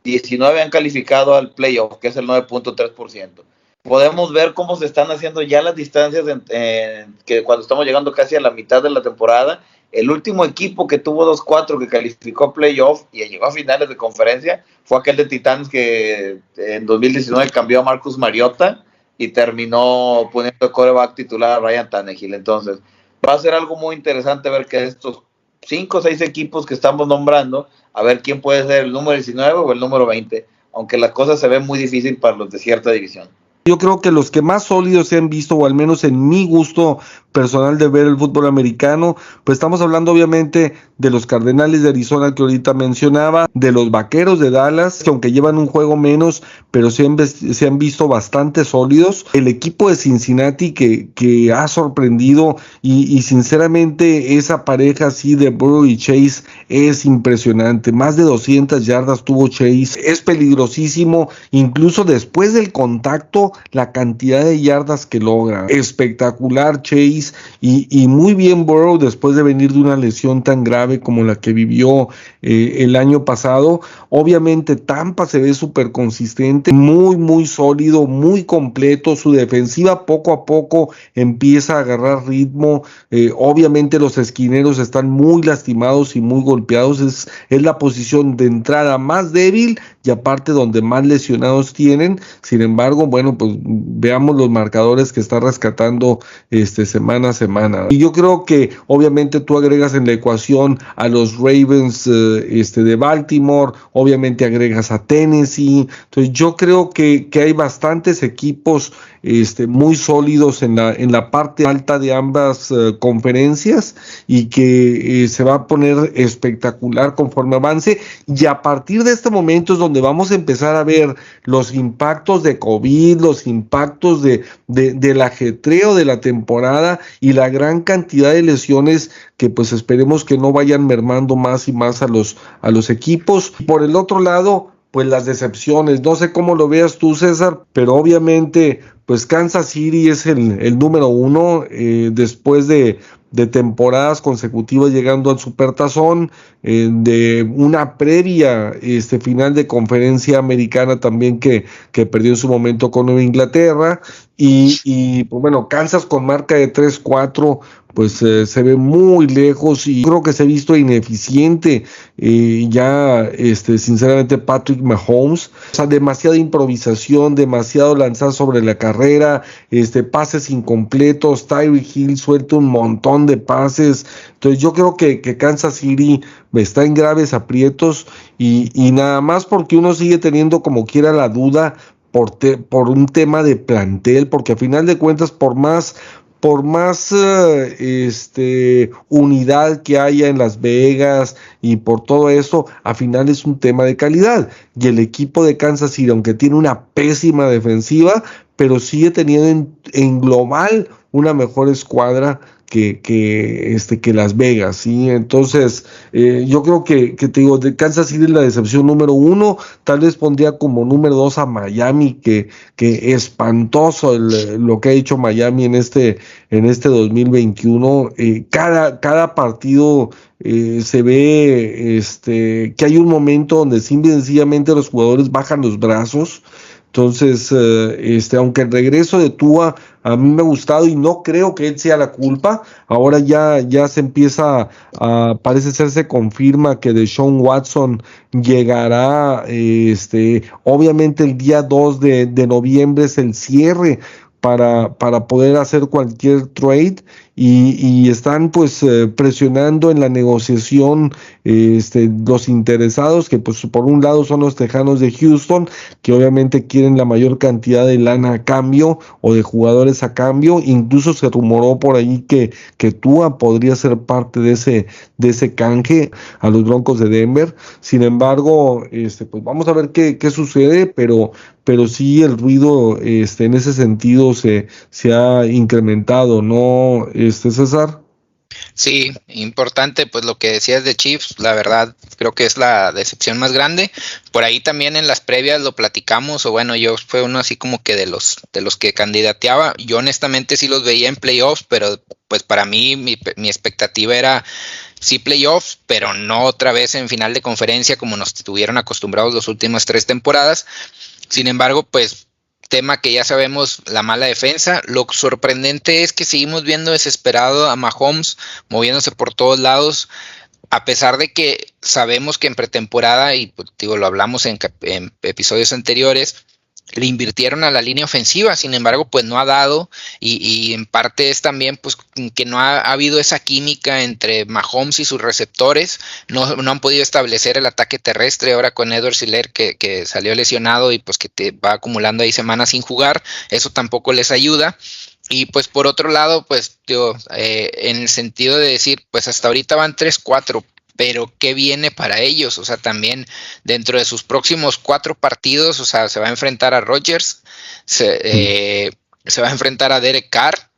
19 han calificado al playoff, que es el 9.3%. Podemos ver cómo se están haciendo ya las distancias en, en, que cuando estamos llegando casi a la mitad de la temporada el último equipo que tuvo 2-4 que calificó playoff y llegó a finales de conferencia fue aquel de Titanes que en 2019 cambió a Marcus Mariota y terminó poniendo coreback titular a Ryan Tannehill. Entonces, va a ser algo muy interesante ver que estos 5 o 6 equipos que estamos nombrando, a ver quién puede ser el número 19 o el número 20, aunque la cosa se ve muy difícil para los de cierta división. Yo creo que los que más sólidos se han visto, o al menos en mi gusto personal de ver el fútbol americano, pues estamos hablando obviamente de los Cardenales de Arizona que ahorita mencionaba, de los Vaqueros de Dallas, que aunque llevan un juego menos, pero se han, se han visto bastante sólidos. El equipo de Cincinnati que, que ha sorprendido y, y, sinceramente esa pareja así de Burrow y Chase es impresionante. Más de 200 yardas tuvo Chase. Es peligrosísimo, incluso después del contacto, la cantidad de yardas que logra. Espectacular Chase y, y muy bien Burrow después de venir de una lesión tan grave como la que vivió eh, el año pasado. Obviamente Tampa se ve súper consistente, muy, muy sólido, muy completo. Su defensiva poco a poco empieza a agarrar ritmo. Eh, obviamente los esquineros están muy lastimados y muy golpeados. Es, es la posición de entrada más débil y aparte donde más lesionados tienen. Sin embargo, bueno, pues veamos los marcadores que está rescatando este semana a semana. Y yo creo que obviamente tú agregas en la ecuación a los Ravens eh, este, de Baltimore, obviamente agregas a Tennessee. Entonces yo creo que, que hay bastantes equipos este, muy sólidos en la, en la parte alta de ambas uh, conferencias y que eh, se va a poner espectacular conforme avance. Y a partir de este momento es donde vamos a empezar a ver los impactos de COVID, los impactos de, de, del ajetreo de la temporada y la gran cantidad de lesiones que pues esperemos que no vayan mermando más y más a los, a los equipos. Por el otro lado, pues las decepciones. No sé cómo lo veas tú, César, pero obviamente, pues Kansas City es el, el número uno eh, después de, de, temporadas consecutivas llegando al Supertazón, eh, de una previa este, final de conferencia americana también que, que perdió en su momento con Inglaterra. Y, y pues bueno, Kansas con marca de 3-4 pues eh, se ve muy lejos y creo que se ha visto ineficiente eh, ya este sinceramente Patrick Mahomes. O sea demasiada improvisación demasiado lanzar sobre la carrera este pases incompletos Tyreek Hill suelta un montón de pases. Entonces yo creo que, que Kansas City está en graves aprietos y, y nada más porque uno sigue teniendo como quiera la duda por, te, por un tema de plantel, porque a final de cuentas, por más por más uh, este, unidad que haya en Las Vegas y por todo eso, al final es un tema de calidad. Y el equipo de Kansas City, aunque tiene una pésima defensiva, pero sigue teniendo en, en global una mejor escuadra que, que, este, que Las Vegas, ¿sí? Entonces, eh, yo creo que, que, te digo, de Kansas City es la decepción número uno, tal vez pondría como número dos a Miami, que, que espantoso lo que ha hecho Miami en este, en este 2021. Eh, cada, cada partido eh, se ve este, que hay un momento donde sencillamente los jugadores bajan los brazos, Entonces, este, aunque el regreso de Tua a mí me ha gustado y no creo que él sea la culpa, ahora ya, ya se empieza a, parece ser, se confirma que Deshaun Watson llegará, este, obviamente el día 2 de, de noviembre es el cierre para, para poder hacer cualquier trade y, están pues eh, presionando en la negociación este, los interesados que pues por un lado son los Tejanos de Houston que obviamente quieren la mayor cantidad de lana a cambio o de jugadores a cambio incluso se rumoró por ahí que, que Tua podría ser parte de ese, de ese canje a los Broncos de Denver sin embargo este, pues vamos a ver qué, qué sucede pero pero sí el ruido este, en ese sentido se, se ha incrementado, ¿no, este César? Sí, importante, pues lo que decías de Chiefs, la verdad creo que es la decepción más grande. Por ahí también en las previas lo platicamos, o bueno, yo fue uno así como que de los de los que candidateaba. Yo honestamente sí los veía en playoffs, pero pues para mí mi, mi expectativa era sí playoffs, pero no otra vez en final de conferencia como nos estuvieron acostumbrados las últimas tres temporadas. Sin embargo, pues tema que ya sabemos, la mala defensa. Lo sorprendente es que seguimos viendo desesperado a Mahomes moviéndose por todos lados, a pesar de que sabemos que en pretemporada, y pues, digo, lo hablamos en, en episodios anteriores, le invirtieron a la línea ofensiva, sin embargo, pues no ha dado y, y en parte es también pues que no ha, ha, habido esa química entre Mahomes y sus receptores, no, no han podido establecer el ataque terrestre ahora con Edward Siller que, que, salió lesionado y pues que te va acumulando ahí semanas sin jugar, eso tampoco les ayuda. Y pues por otro lado, pues digo, eh, en el sentido de decir, pues hasta ahorita van 3-4, pero ¿qué viene para ellos? O sea, también dentro de sus próximos cuatro partidos, o sea, se va a enfrentar a Rodgers, se, eh, se va a enfrentar a Derek Carr,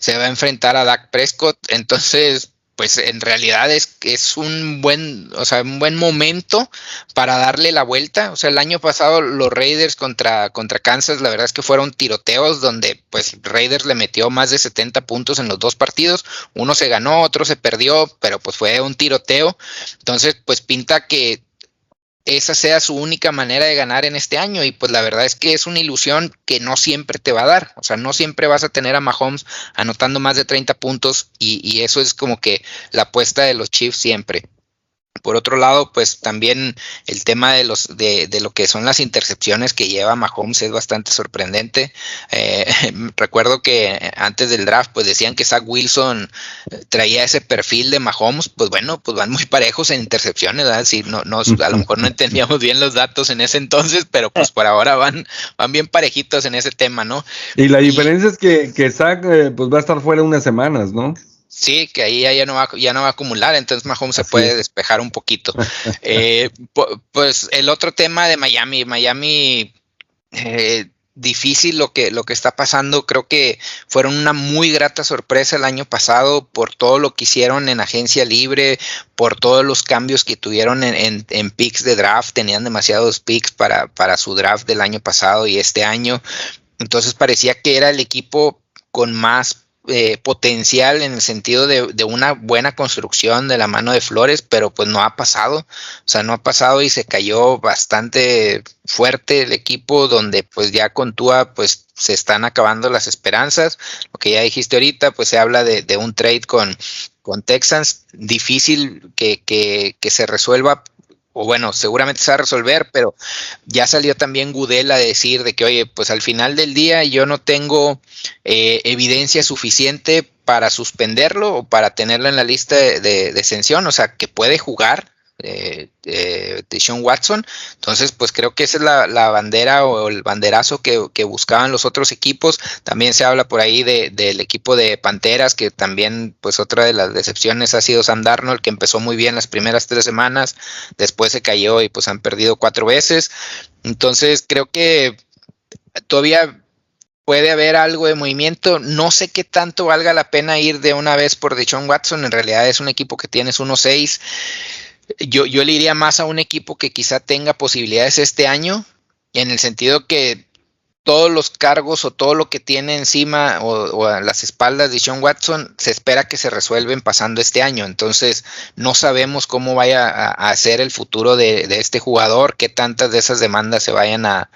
se va a enfrentar a Dak Prescott, entonces pues en realidad es, es un buen, o sea, un buen momento para darle la vuelta. O sea, el año pasado los Raiders contra, contra Kansas, la verdad es que fueron tiroteos donde pues Raiders le metió más de 70 puntos en los dos partidos. Uno se ganó, otro se perdió, pero pues fue un tiroteo. Entonces, pues pinta que esa sea su única manera de ganar en este año. Y pues la verdad es que es una ilusión que no siempre te va a dar. O sea, no siempre vas a tener a Mahomes anotando más de 30 puntos y, y eso es como que la apuesta de los Chiefs siempre. Por otro lado, pues también el tema de los de, de, lo que son las intercepciones que lleva Mahomes es bastante sorprendente. Eh, <laughs> recuerdo que antes del draft, pues decían que Zach Wilson traía ese perfil de Mahomes. Pues bueno, pues van muy parejos en intercepciones, ¿verdad? Si no, no, a lo mejor no <laughs> entendíamos bien los datos en ese entonces, pero pues por ahora van, van bien parejitos en ese tema, ¿no? Y la diferencia es que, que Zach eh, pues va a estar fuera unas semanas, ¿no? Sí, que ahí ya no va, ya no va a acumular, entonces Mahomes Así se puede es. despejar un poquito. <laughs> eh, pues el otro tema de Miami, Miami eh, difícil lo que, lo que está pasando, creo que fueron una muy grata sorpresa el año pasado por todo lo que hicieron en agencia libre, por todos los cambios que tuvieron en, en, en picks de draft, tenían demasiados picks para, para su draft del año pasado y este año, entonces parecía que era el equipo con más eh, potencial en el sentido de, de, una buena construcción de la mano de Flores, pero pues no ha pasado, o sea, no ha pasado y se cayó bastante fuerte el equipo donde pues ya con Tua pues se están acabando las esperanzas, lo que ya dijiste ahorita, pues se habla de, de un trade con, con Texans, difícil que, que, que se resuelva o bueno, seguramente se va a resolver, pero ya salió también Gudel a decir de que, oye, pues al final del día yo no tengo eh, evidencia suficiente para suspenderlo o para tenerlo en la lista de, de, o sea, que puede jugar, eh, eh, de Sean Watson. Entonces, pues creo que esa es la, la bandera o el banderazo que, buscaban los otros equipos. También se habla por ahí de, del equipo de Panteras, que también, pues otra de las decepciones ha sido Sam Darnold, que empezó muy bien las primeras tres semanas, después se cayó y pues han perdido cuatro veces. Entonces, creo que todavía puede haber algo de movimiento. No sé qué tanto valga la pena ir de una vez por Deshaun Watson. En realidad es un equipo que tienes 1-6 yo, yo le iría más a un equipo que quizá tenga posibilidades este año, en el sentido que todos los cargos o todo lo que tiene encima o, a las espaldas de Sean Watson se espera que se resuelven pasando este año. Entonces no sabemos cómo vaya a, a ser el futuro de, de, este jugador, qué tantas de esas demandas se vayan a,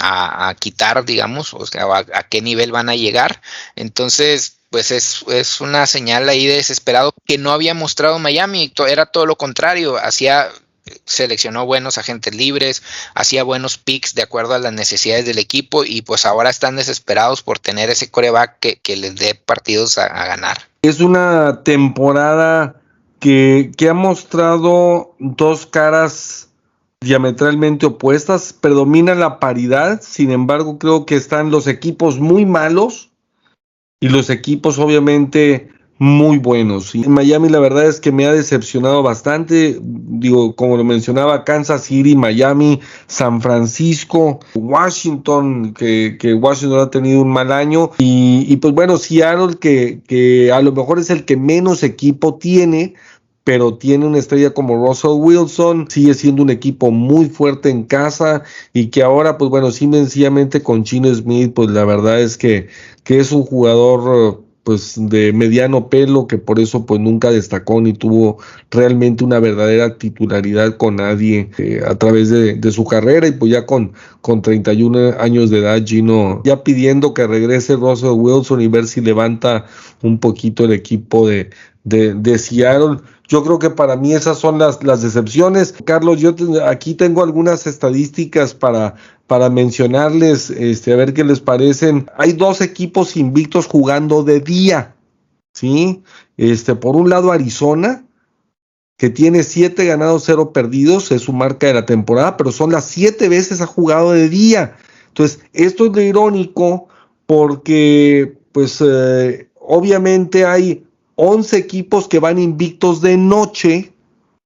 a, quitar, digamos, o sea, a, a, qué nivel van a llegar. Entonces, pues es, es, una señal ahí de desesperado que no había mostrado Miami, era todo lo contrario, hacía seleccionó buenos agentes libres, hacía buenos picks de acuerdo a las necesidades del equipo y pues ahora están desesperados por tener ese coreback que, que les dé partidos a, a, ganar. Es una temporada que, que ha mostrado dos caras diametralmente opuestas, predomina la paridad, sin embargo creo que están los equipos muy malos y los equipos obviamente muy buenos. Y Miami la verdad es que me ha decepcionado bastante, digo, como lo mencionaba, Kansas City, Miami, San Francisco, Washington, que, Washington ha tenido un mal año, y, pues bueno, Seattle, que a lo mejor es el que menos equipo tiene, pero tiene una estrella como Russell Wilson, sigue siendo un equipo muy fuerte en casa y que ahora, pues bueno, sí sencillamente con Chino Smith, pues la verdad es que, que es un jugador pues de mediano pelo que por eso pues nunca destacó ni tuvo realmente una verdadera titularidad con nadie eh, a través de, de, su carrera y pues ya con, con 31 años de edad Gino ya pidiendo que regrese Russell Wilson y ver si levanta un poquito el equipo de, de, de Seattle yo creo que para mí esas son las, las decepciones. Carlos, yo aquí tengo algunas estadísticas para, para mencionarles, este, a ver qué les parecen. Hay dos equipos invictos jugando de día, ¿sí? Este, por un lado Arizona, que tiene siete ganados, cero perdidos, es su marca de la temporada, pero son las siete veces ha jugado de día. Entonces, esto es lo irónico porque, pues, eh, obviamente hay 11 equipos que van invictos de noche,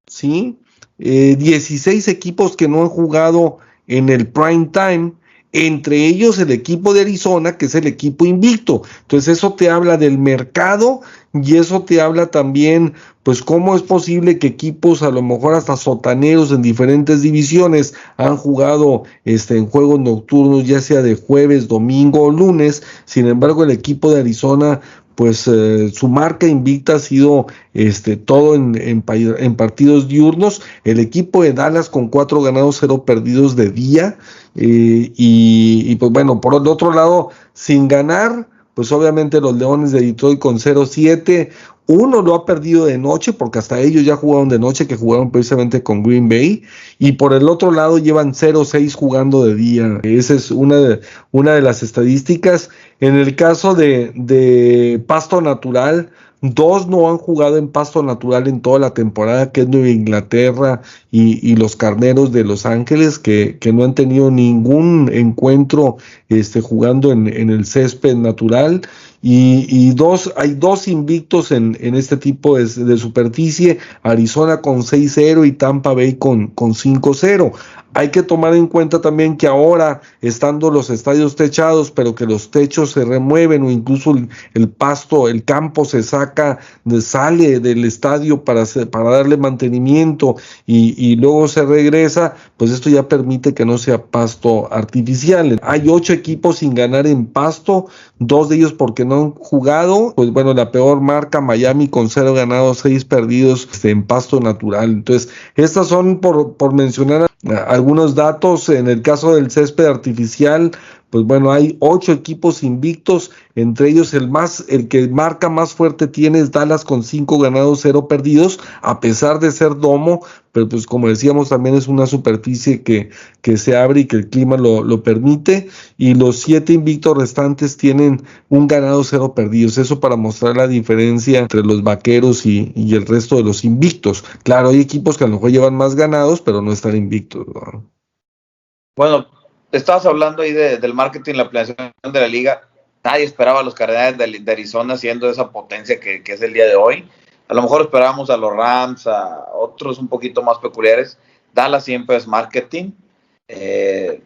¿sí? Eh, 16 equipos que no han jugado en el prime time, entre ellos el equipo de Arizona, que es el equipo invicto. Entonces eso te habla del mercado y eso te habla también, pues cómo es posible que equipos a lo mejor hasta sotaneros en diferentes divisiones han jugado este, en juegos nocturnos, ya sea de jueves, domingo o lunes. Sin embargo, el equipo de Arizona pues eh, su marca invicta ha sido este, todo en, en, partidos diurnos. El equipo de Dallas con cuatro ganados, cero perdidos de día. Eh, y, y, pues bueno, por el otro lado, sin ganar, pues obviamente los Leones de Detroit con 0-7. Uno lo ha perdido de noche, porque hasta ellos ya jugaron de noche, que jugaron precisamente con Green Bay. Y por el otro lado llevan 0-6 jugando de día. Esa es una de, una de las estadísticas. En el caso de, de Pasto Natural, Dos no han jugado en pasto natural en toda la temporada, que es Nueva Inglaterra y, y los Carneros de Los Ángeles, que, que, no han tenido ningún encuentro este, jugando en, en el césped natural. Y, y, dos, hay dos invictos en, en este tipo de, de, superficie, Arizona con 6-0 y Tampa Bay con, con 5-0. Hay que tomar en cuenta también que ahora, estando los estadios techados, pero que los techos se remueven o incluso el, pasto, el campo se saca, sale del estadio para, para darle mantenimiento y, y, luego se regresa, pues esto ya permite que no sea pasto artificial. Hay ocho equipos sin ganar en pasto, dos de ellos porque no han jugado, pues bueno, la peor marca Miami con cero ganados, seis perdidos este, en pasto natural. Entonces, estas son por, por mencionar algunos datos. En el caso del césped artificial, pues bueno, hay ocho equipos invictos, entre ellos el más, el que marca más fuerte tiene es Dallas con cinco ganados, cero perdidos, a pesar de ser domo, pero pues como decíamos también es una superficie que, que se abre y que el clima lo, lo permite, y los siete invictos restantes tienen un ganado, cero perdidos, eso para mostrar la diferencia entre los vaqueros y, y el resto de los invictos. Claro, hay equipos que a lo mejor llevan más ganados, pero no están invictos. ¿no? Bueno, estabas hablando ahí de, del marketing, la planeación de la liga. Nadie esperaba a los Cardenales de, Arizona siendo esa potencia que, es el día de hoy. A lo mejor esperábamos a los Rams, a otros un poquito más peculiares. Dallas siempre es marketing. Eh,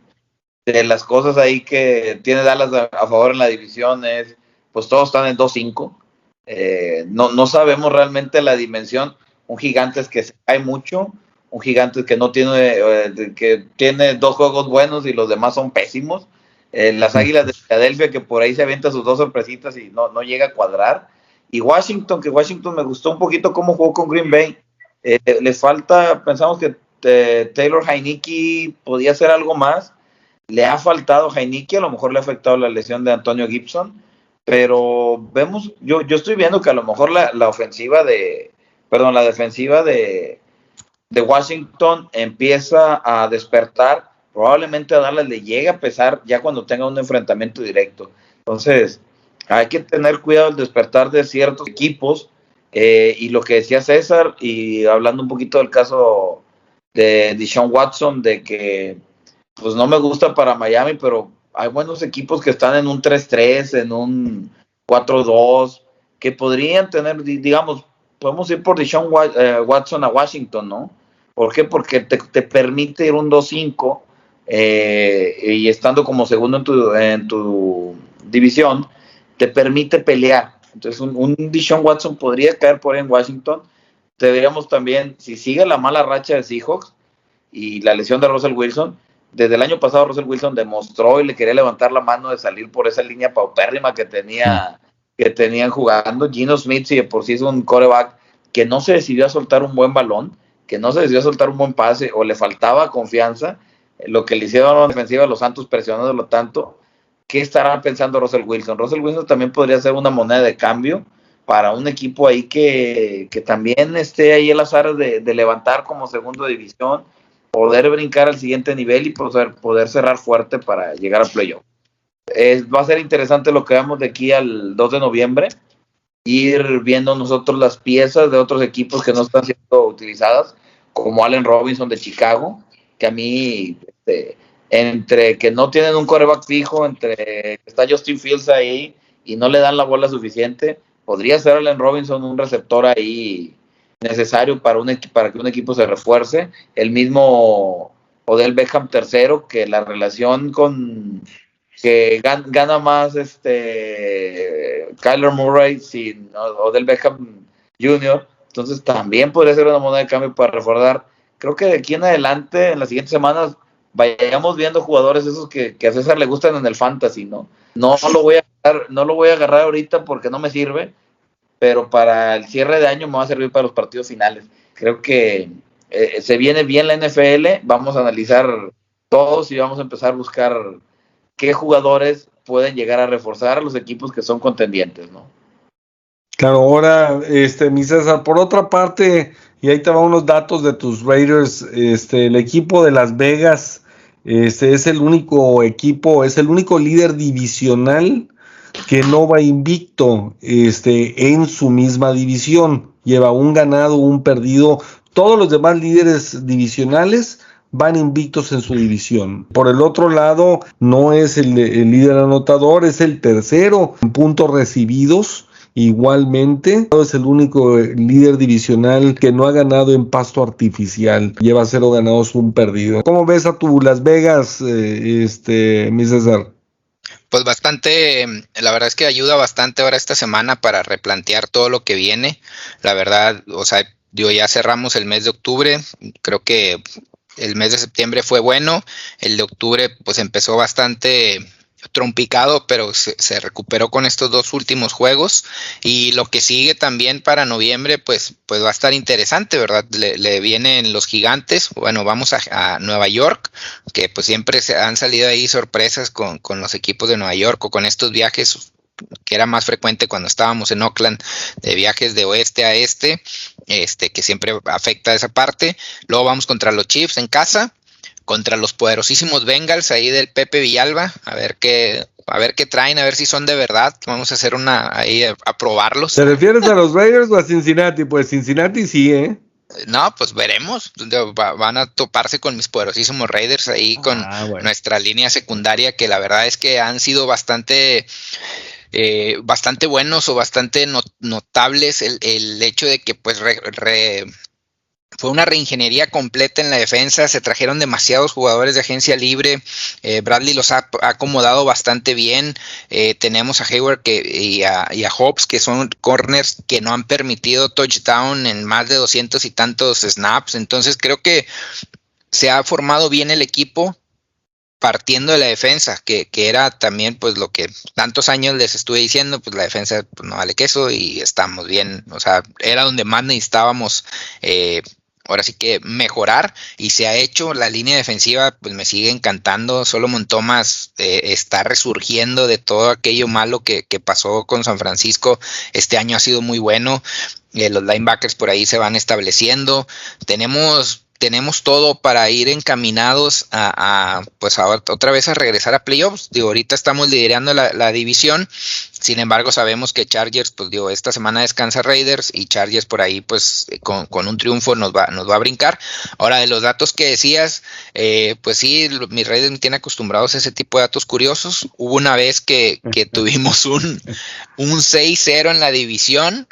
de las cosas ahí que tiene Dallas a, a, favor en la división es, pues todos están en 2-5. Eh, no, no sabemos realmente la dimensión. Un gigante es que se cae mucho un gigante que no tiene, eh, que tiene dos juegos buenos y los demás son pésimos. Eh, las Águilas de Filadelfia, que por ahí se avienta sus dos sorpresitas y no, no llega a cuadrar. Y Washington, que Washington me gustó un poquito cómo jugó con Green Bay. Eh, le falta, pensamos que Taylor Heineke podía hacer algo más. le ha faltado Heineke, a lo mejor le ha afectado la lesión de Antonio Gibson, pero vemos, yo, yo estoy viendo que a lo mejor la, la ofensiva de, perdón, la defensiva de, de Washington empieza a despertar, probablemente a darle le llega a pesar ya cuando tenga un enfrentamiento directo. Entonces, hay que tener cuidado al despertar de ciertos equipos. eh, y lo que decía César, y hablando un poquito del caso de Deshaun Watson, de que pues no me gusta para Miami, pero hay buenos equipos que están en un 3-3, en un 4-2, que podrían tener, di- digamos, podemos ir por Deshaun eh, Watson a Washington, ¿no? ¿Por qué? Porque te, te permite ir un 2-5 eh, y estando como segundo en tu, en tu división, te permite pelear. Entonces, un, un Watson podría caer por ahí en Washington. Deberíamos también, si sigue la mala racha de Seahawks y la lesión de Russell Wilson, desde el año pasado Russell Wilson demostró y le quería levantar la mano de salir por esa línea paupérrima que tenía que tenían jugando. Gino Smith, si de por sí es un coreback que no se decidió a soltar un buen balón, que no se decidió a soltar un buen pase o le faltaba confianza, eh, lo que le hicieron a la defensiva a los Santos presionándolo tanto, ¿qué estará pensando Russell Wilson? Russell Wilson también podría ser una moneda de cambio para un equipo ahí que, que también esté ahí el azar de, de levantar como segundo división, poder brincar al siguiente nivel y poder, poder cerrar fuerte para llegar al playoff. Es- va a ser interesante lo que veamos de aquí al 2 de noviembre, ir viendo nosotros las piezas de otros equipos que no están siendo utilizadas, como Allen Robinson de Chicago, que a mí, este, entre que no tienen un coreback fijo, entre que está Justin Fields ahí y no le dan la bola suficiente, podría ser Allen Robinson un receptor ahí necesario para, un para que un equipo se refuerce. El mismo Odell Beckham tercero, que la relación con que gan- gana más este Kyler Murray sin Odell Beckham Jr. Entonces también podría ser una moneda de cambio para reforzar. Creo que de aquí en adelante, en las siguientes semanas, vayamos viendo jugadores esos que, que a César le gustan en el fantasy, ¿no? No lo voy a agarrar, no lo voy a agarrar ahorita porque no me sirve, pero para el cierre de año me va a servir para los partidos finales. Creo que eh, se viene bien la NFL, vamos a analizar todos y vamos a empezar a buscar qué jugadores pueden llegar a reforzar a los equipos que son contendientes, ¿no? Claro, ahora, este, mi César, por otra parte, y ahí te van unos datos de tus Raiders, este, el equipo de Las Vegas, este, es el único equipo, es el único líder divisional que no va invicto, este, en su misma división. Lleva un ganado, un perdido. Todos los demás líderes divisionales van invictos en su división. Por el otro lado, no es el, líder anotador, es el tercero en puntos recibidos. Igualmente, es el único eh, líder divisional que no ha ganado en pasto artificial. Lleva cero ganados, un perdido. ¿Cómo ves a tu Las Vegas, eh, este, mi César? Pues bastante, la verdad es que ayuda bastante ahora esta semana para replantear todo lo que viene. La verdad, o sea, yo ya cerramos el mes de octubre, creo que el mes de septiembre fue bueno, el de octubre pues empezó bastante trompicado, pero se, recuperó con estos dos últimos juegos y lo que sigue también para noviembre pues, pues va a estar interesante, ¿verdad? Le, le vienen los gigantes, bueno, vamos a, a, Nueva York, que pues siempre se han salido ahí sorpresas con, con los equipos de Nueva York o con estos viajes que era más frecuente cuando estábamos en Oakland, de viajes de oeste a este, este que siempre afecta esa parte. Luego vamos contra los Chiefs en casa, contra los poderosísimos Bengals ahí del Pepe Villalba, a ver qué, a ver qué traen, a ver si son de verdad. Vamos a hacer una ahí a, a probarlos. ¿Te refieres a los Raiders o a Cincinnati? Pues Cincinnati sí, ¿eh? No, pues veremos. Van a toparse con mis poderosísimos Raiders ahí con ah, bueno. nuestra línea secundaria, que la verdad es que han sido bastante eh, bastante buenos o bastante not notables el, hecho de que pues fue una reingeniería completa en la defensa, se trajeron demasiados jugadores de agencia libre, eh, Bradley los ha, acomodado bastante bien, eh, tenemos a Hayward que, y, a, y Hobbs que son corners que no han permitido touchdown en más de 200 y tantos snaps, entonces creo que se ha formado bien el equipo, partiendo de la defensa, que, que, era también pues lo que tantos años les estuve diciendo, pues la defensa pues, no vale queso y estamos bien, o sea, era donde más necesitábamos eh, ahora sí que mejorar y se ha hecho. La línea defensiva pues me sigue encantando. Solomon Thomas eh, está resurgiendo de todo aquello malo que, que, pasó con San Francisco. Este año ha sido muy bueno. Eh, los linebackers por ahí se van estableciendo. Tenemos tenemos todo para ir encaminados a, a pues a, otra vez a regresar a playoffs. Digo, ahorita estamos liderando la, la, división. Sin embargo, sabemos que Chargers, pues digo, esta semana descansa Raiders y Chargers por ahí, pues con, con un triunfo nos va, nos va a brincar. Ahora, de los datos que decías, eh, pues sí, mi Raiders me tiene acostumbrados a ese tipo de datos curiosos. Hubo una vez que, que <laughs> tuvimos un, un 6-0 en la división.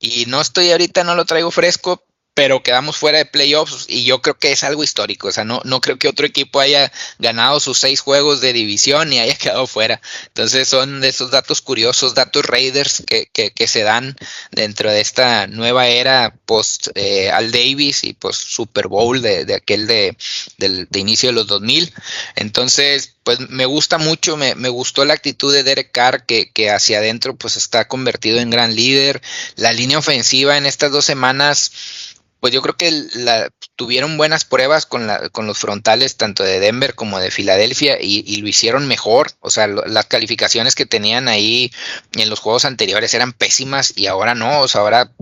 Y no estoy ahorita, no lo traigo fresco, pero quedamos fuera de playoffs y yo creo que es algo histórico. O sea, no, no creo que otro equipo haya ganado sus seis juegos de división y haya <laughs> quedado fuera. Entonces son de esos datos curiosos, datos Raiders que, que, que se dan dentro de esta nueva era post eh, Al Davis y post Super Bowl de, de aquel de, de, de, inicio de los 2000. Entonces, pues me gusta mucho, me, me gustó la actitud de Derek Carr que, que hacia adentro pues está convertido en gran líder. La línea ofensiva en estas dos semanas pues yo creo que la, tuvieron buenas pruebas con, la, con los frontales tanto de Denver como de Filadelfia y, y, lo hicieron mejor. O sea, lo, las calificaciones que tenían ahí en los juegos anteriores eran pésimas y ahora no. O sea, ahora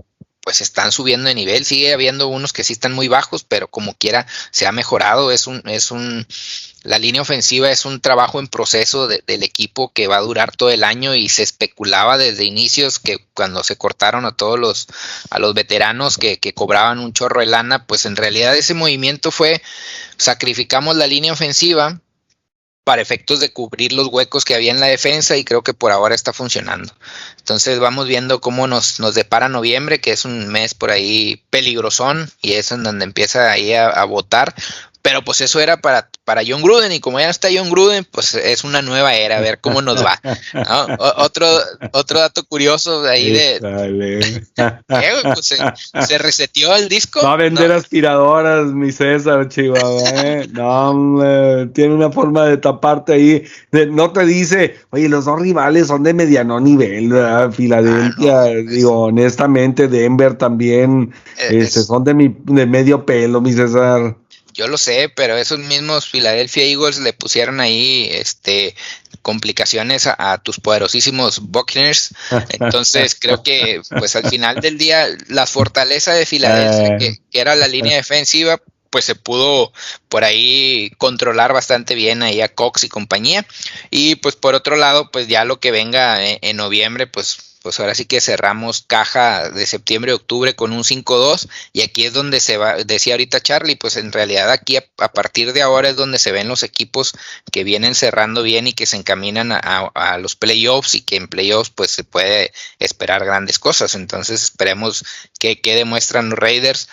pues están subiendo de nivel. Sigue habiendo unos que sí están muy bajos, pero como quiera se ha mejorado. Es un, es un, la línea ofensiva es un trabajo en proceso de, del equipo que va a durar todo el año y se especulaba desde inicios que cuando se cortaron a todos los a los veteranos que, cobraban un chorro de lana, pues en realidad ese movimiento fue sacrificamos la línea ofensiva para efectos de cubrir los huecos que había en la defensa y creo que por ahora está funcionando. Entonces vamos viendo cómo nos, nos depara noviembre, que es un mes por ahí peligrosón y es en donde empieza ahí a votar. Pero pues eso era para, para John Gruden y como ya está John Gruden, pues es una nueva era, a ver cómo nos va. ¿no? otro, otro dato curioso de ahí de... <laughs> ¿Qué, pues se, se, reseteó el disco. Va a vender no. aspiradoras, mi César, Chihuahua. ¿eh? No, hombre, tiene una forma de taparte ahí. De, no te dice, oye, los dos rivales son de mediano nivel, ¿verdad? Filadelfia, ah, no, digo, honestamente, Denver también, es, este, son de, mi, de medio pelo, mi César. Yo lo sé, pero esos mismos Philadelphia Eagles le pusieron ahí este complicaciones a, a tus poderosísimos Buccaneers. <laughs> Entonces creo que pues al final del día la fortaleza de Filadelfia, que, que era la línea defensiva, pues se pudo por ahí controlar bastante bien ahí a Cox y compañía. Y pues por otro lado, pues ya lo que venga en, en noviembre, pues pues ahora sí que cerramos caja de septiembre octubre con un 5-2 y aquí es donde se va, decía ahorita Charlie, pues en realidad aquí a, partir de ahora es donde se ven los equipos que vienen cerrando bien y que se encaminan a los playoffs y que en playoffs pues se puede esperar grandes cosas, entonces esperemos que, que demuestran los Raiders,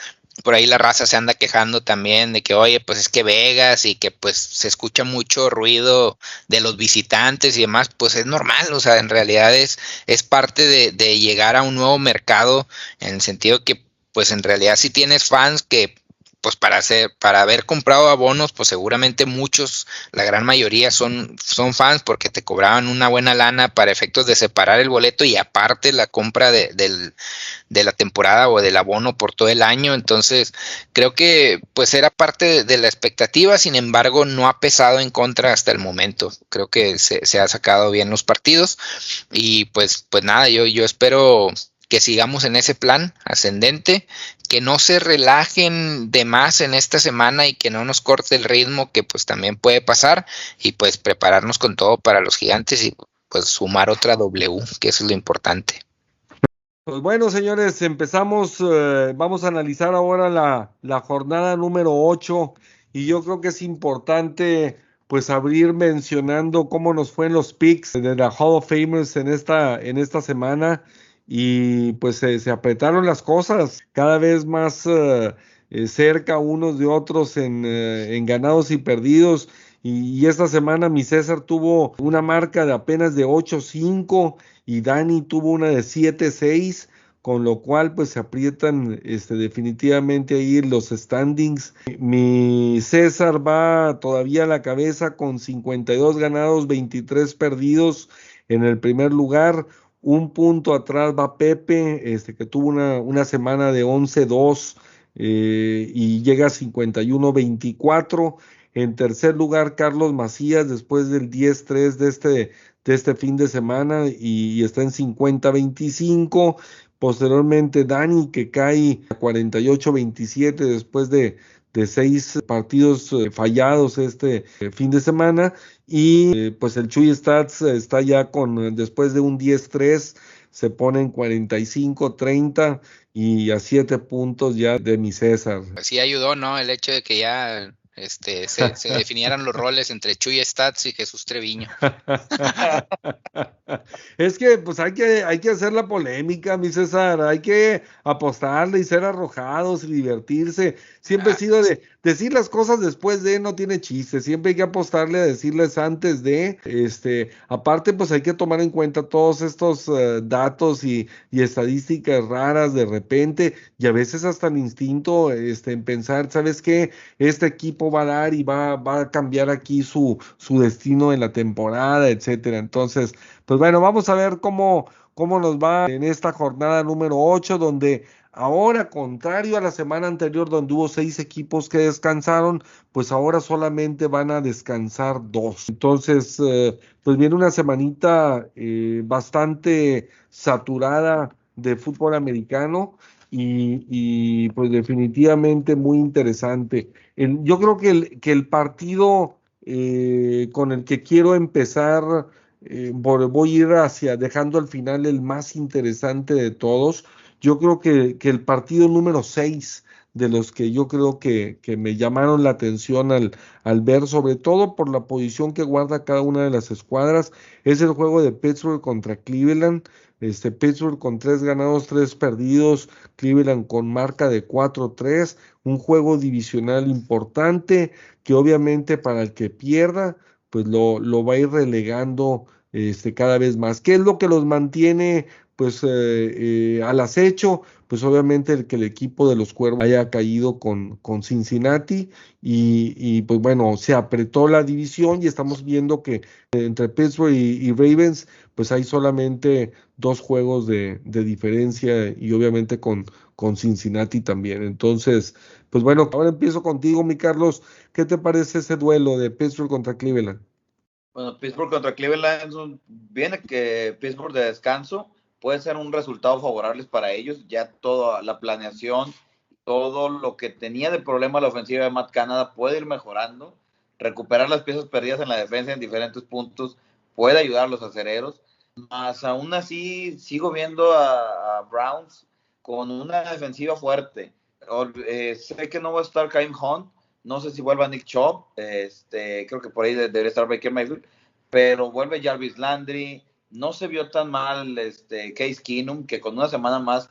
por ahí la raza se anda quejando también de que, oye, pues es que Vegas y que pues se escucha mucho ruido de los visitantes y demás, pues es normal, o sea, en realidad es, es parte de, de llegar a un nuevo mercado en el sentido que pues en realidad si tienes fans que pues para hacer, para haber comprado abonos, pues seguramente muchos, la gran mayoría son, son fans porque te cobraban una buena lana para efectos de separar el boleto y aparte la compra de, del, de la temporada o del abono por todo el año. Entonces, creo que pues era parte de, de la expectativa, sin embargo, no ha pesado en contra hasta el momento. Creo que se, se ha sacado bien los partidos y pues, pues nada, yo, yo espero que sigamos en ese plan ascendente, que no se relajen de más en esta semana y que no nos corte el ritmo que pues también puede pasar y pues prepararnos con todo para los gigantes y pues sumar otra W, que eso es lo importante. Pues bueno, señores, empezamos, eh, vamos a analizar ahora la, la jornada número 8 y yo creo que es importante pues abrir mencionando cómo nos fue en los picks de la Hall of Famers en esta, en esta semana y pues se, apretaron las cosas cada vez más uh, eh, cerca unos de otros en, en ganados y perdidos. Y, y, esta semana mi César tuvo una marca de apenas de 8-5 y Dani tuvo una de 7-6, con lo cual pues se aprietan este, definitivamente ahí los standings. Mi César va todavía a la cabeza con 52 ganados, 23 perdidos en el primer lugar. Un punto atrás va Pepe, este, que tuvo una, una semana de 11-2 eh, y llega a 51-24. En tercer lugar, Carlos Macías, después del 10-3 de este, de este fin de semana, y, y está en 50-25. Posteriormente, Dani, que cae a 48-27 después de, de seis partidos eh, fallados este eh, fin de semana. Y eh, pues el Chuy Stats está ya con, después de un 10-3, se pone en 45-30 y a 7 puntos ya de mi César. Sí ayudó, ¿no? El hecho de que ya este, se, se definieran los roles entre Chuy Stats y Jesús Treviño. <laughs> es que pues hay que, hay que hacer la polémica, mi César, hay que apostarle y ser arrojados y divertirse. Siempre he sido de decir las cosas después de no tiene chiste, siempre hay que apostarle a decirles antes de, este, aparte pues hay que tomar en cuenta todos estos uh, datos y, y, estadísticas raras de repente y a veces hasta el instinto este, en pensar, ¿sabes qué? Este equipo va a dar y va, a cambiar aquí su, destino en la temporada, etcétera. Entonces, pues bueno, vamos a ver cómo, cómo nos va en esta jornada número 8, donde ahora, contrario a la semana anterior, donde hubo seis equipos que descansaron, pues ahora solamente van a descansar dos. Entonces, eh, pues viene una semanita eh, bastante saturada de fútbol americano. Y, pues definitivamente muy interesante. El, yo creo que el, que el partido eh, con el que quiero empezar, eh, voy a ir hacia dejando al final el más interesante de todos. Yo creo que, que el partido número 6 de los que yo creo que, que me llamaron la atención al, al, ver, sobre todo por la posición que guarda cada una de las escuadras, es el juego de Pittsburgh contra Cleveland. Este, Pittsburgh con tres ganados, tres perdidos, Cleveland con marca de 4-3, un juego divisional importante que obviamente para el que pierda, pues lo, lo va a ir relegando este, cada vez más. ¿Qué es lo que los mantiene pues eh, eh, al acecho? Pues obviamente el que el equipo de los cuervos haya caído con, con Cincinnati y, y, pues bueno, se apretó la división y estamos viendo que entre Pittsburgh y, Ravens pues hay solamente dos juegos de, de diferencia y obviamente con, con Cincinnati también. Entonces, pues bueno, ahora empiezo contigo, mi Carlos. ¿Qué te parece ese duelo de Pittsburgh contra Cleveland? Bueno, Pittsburgh contra Cleveland viene que Pittsburgh de descanso puede ser un resultado favorable para ellos. Ya toda la planeación, todo lo que tenía de problema la ofensiva de Matt Canada puede ir mejorando. Recuperar las piezas perdidas en la defensa en diferentes puntos puede ayudar a los acereros. Más aún así, sigo viendo a, a Browns con una defensiva fuerte. Eh, sé que no va a estar Kaim Hunt, no sé si vuelva Nick Chubb, este, creo que por ahí debería estar Baker Mayfield, pero vuelve Jarvis Landry, no se vio tan mal este, Case Keenum, que con una semana más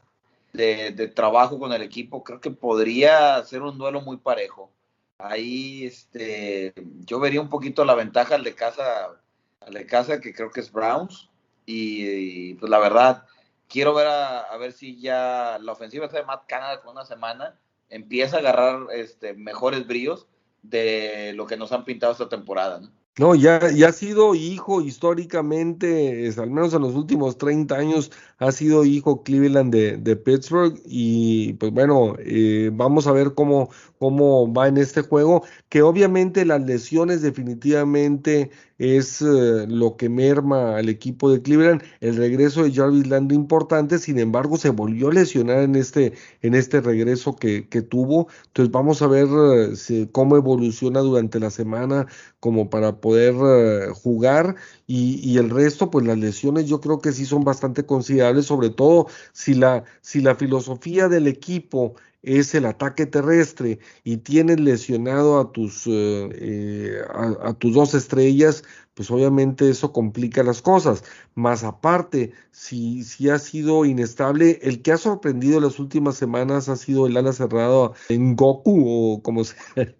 de, trabajo con el equipo, creo que podría ser un duelo muy parejo. Ahí este, yo vería un poquito la ventaja al de casa, al de casa que creo que es Browns, y, pues la verdad, quiero ver a, a, ver si ya la ofensiva de Matt Canada con una semana empieza a agarrar este, mejores bríos de lo que nos han pintado esta temporada. ¿no? No, ya, ya ha sido hijo históricamente, es, al menos en los últimos 30 años, ha sido hijo Cleveland de, de Pittsburgh y pues bueno, eh, vamos a ver cómo, cómo va en este juego, que obviamente las lesiones definitivamente es eh, lo que merma al equipo de Cleveland, el regreso de Jarvis Landry importante, sin embargo se volvió a lesionar en este, en este regreso que, tuvo, entonces vamos a ver eh, cómo evoluciona durante la semana como para poder uh, jugar. Y, y, el resto, pues las lesiones yo creo que sí son bastante considerables, sobre todo si la, si la filosofía del equipo es el ataque terrestre y tienes lesionado a tus, uh, eh, a, a, tus dos estrellas, pues obviamente eso complica las cosas. Más aparte, si, si ha sido inestable, el que ha sorprendido las últimas semanas ha sido el ala cerrado en Goku o como se <laughs>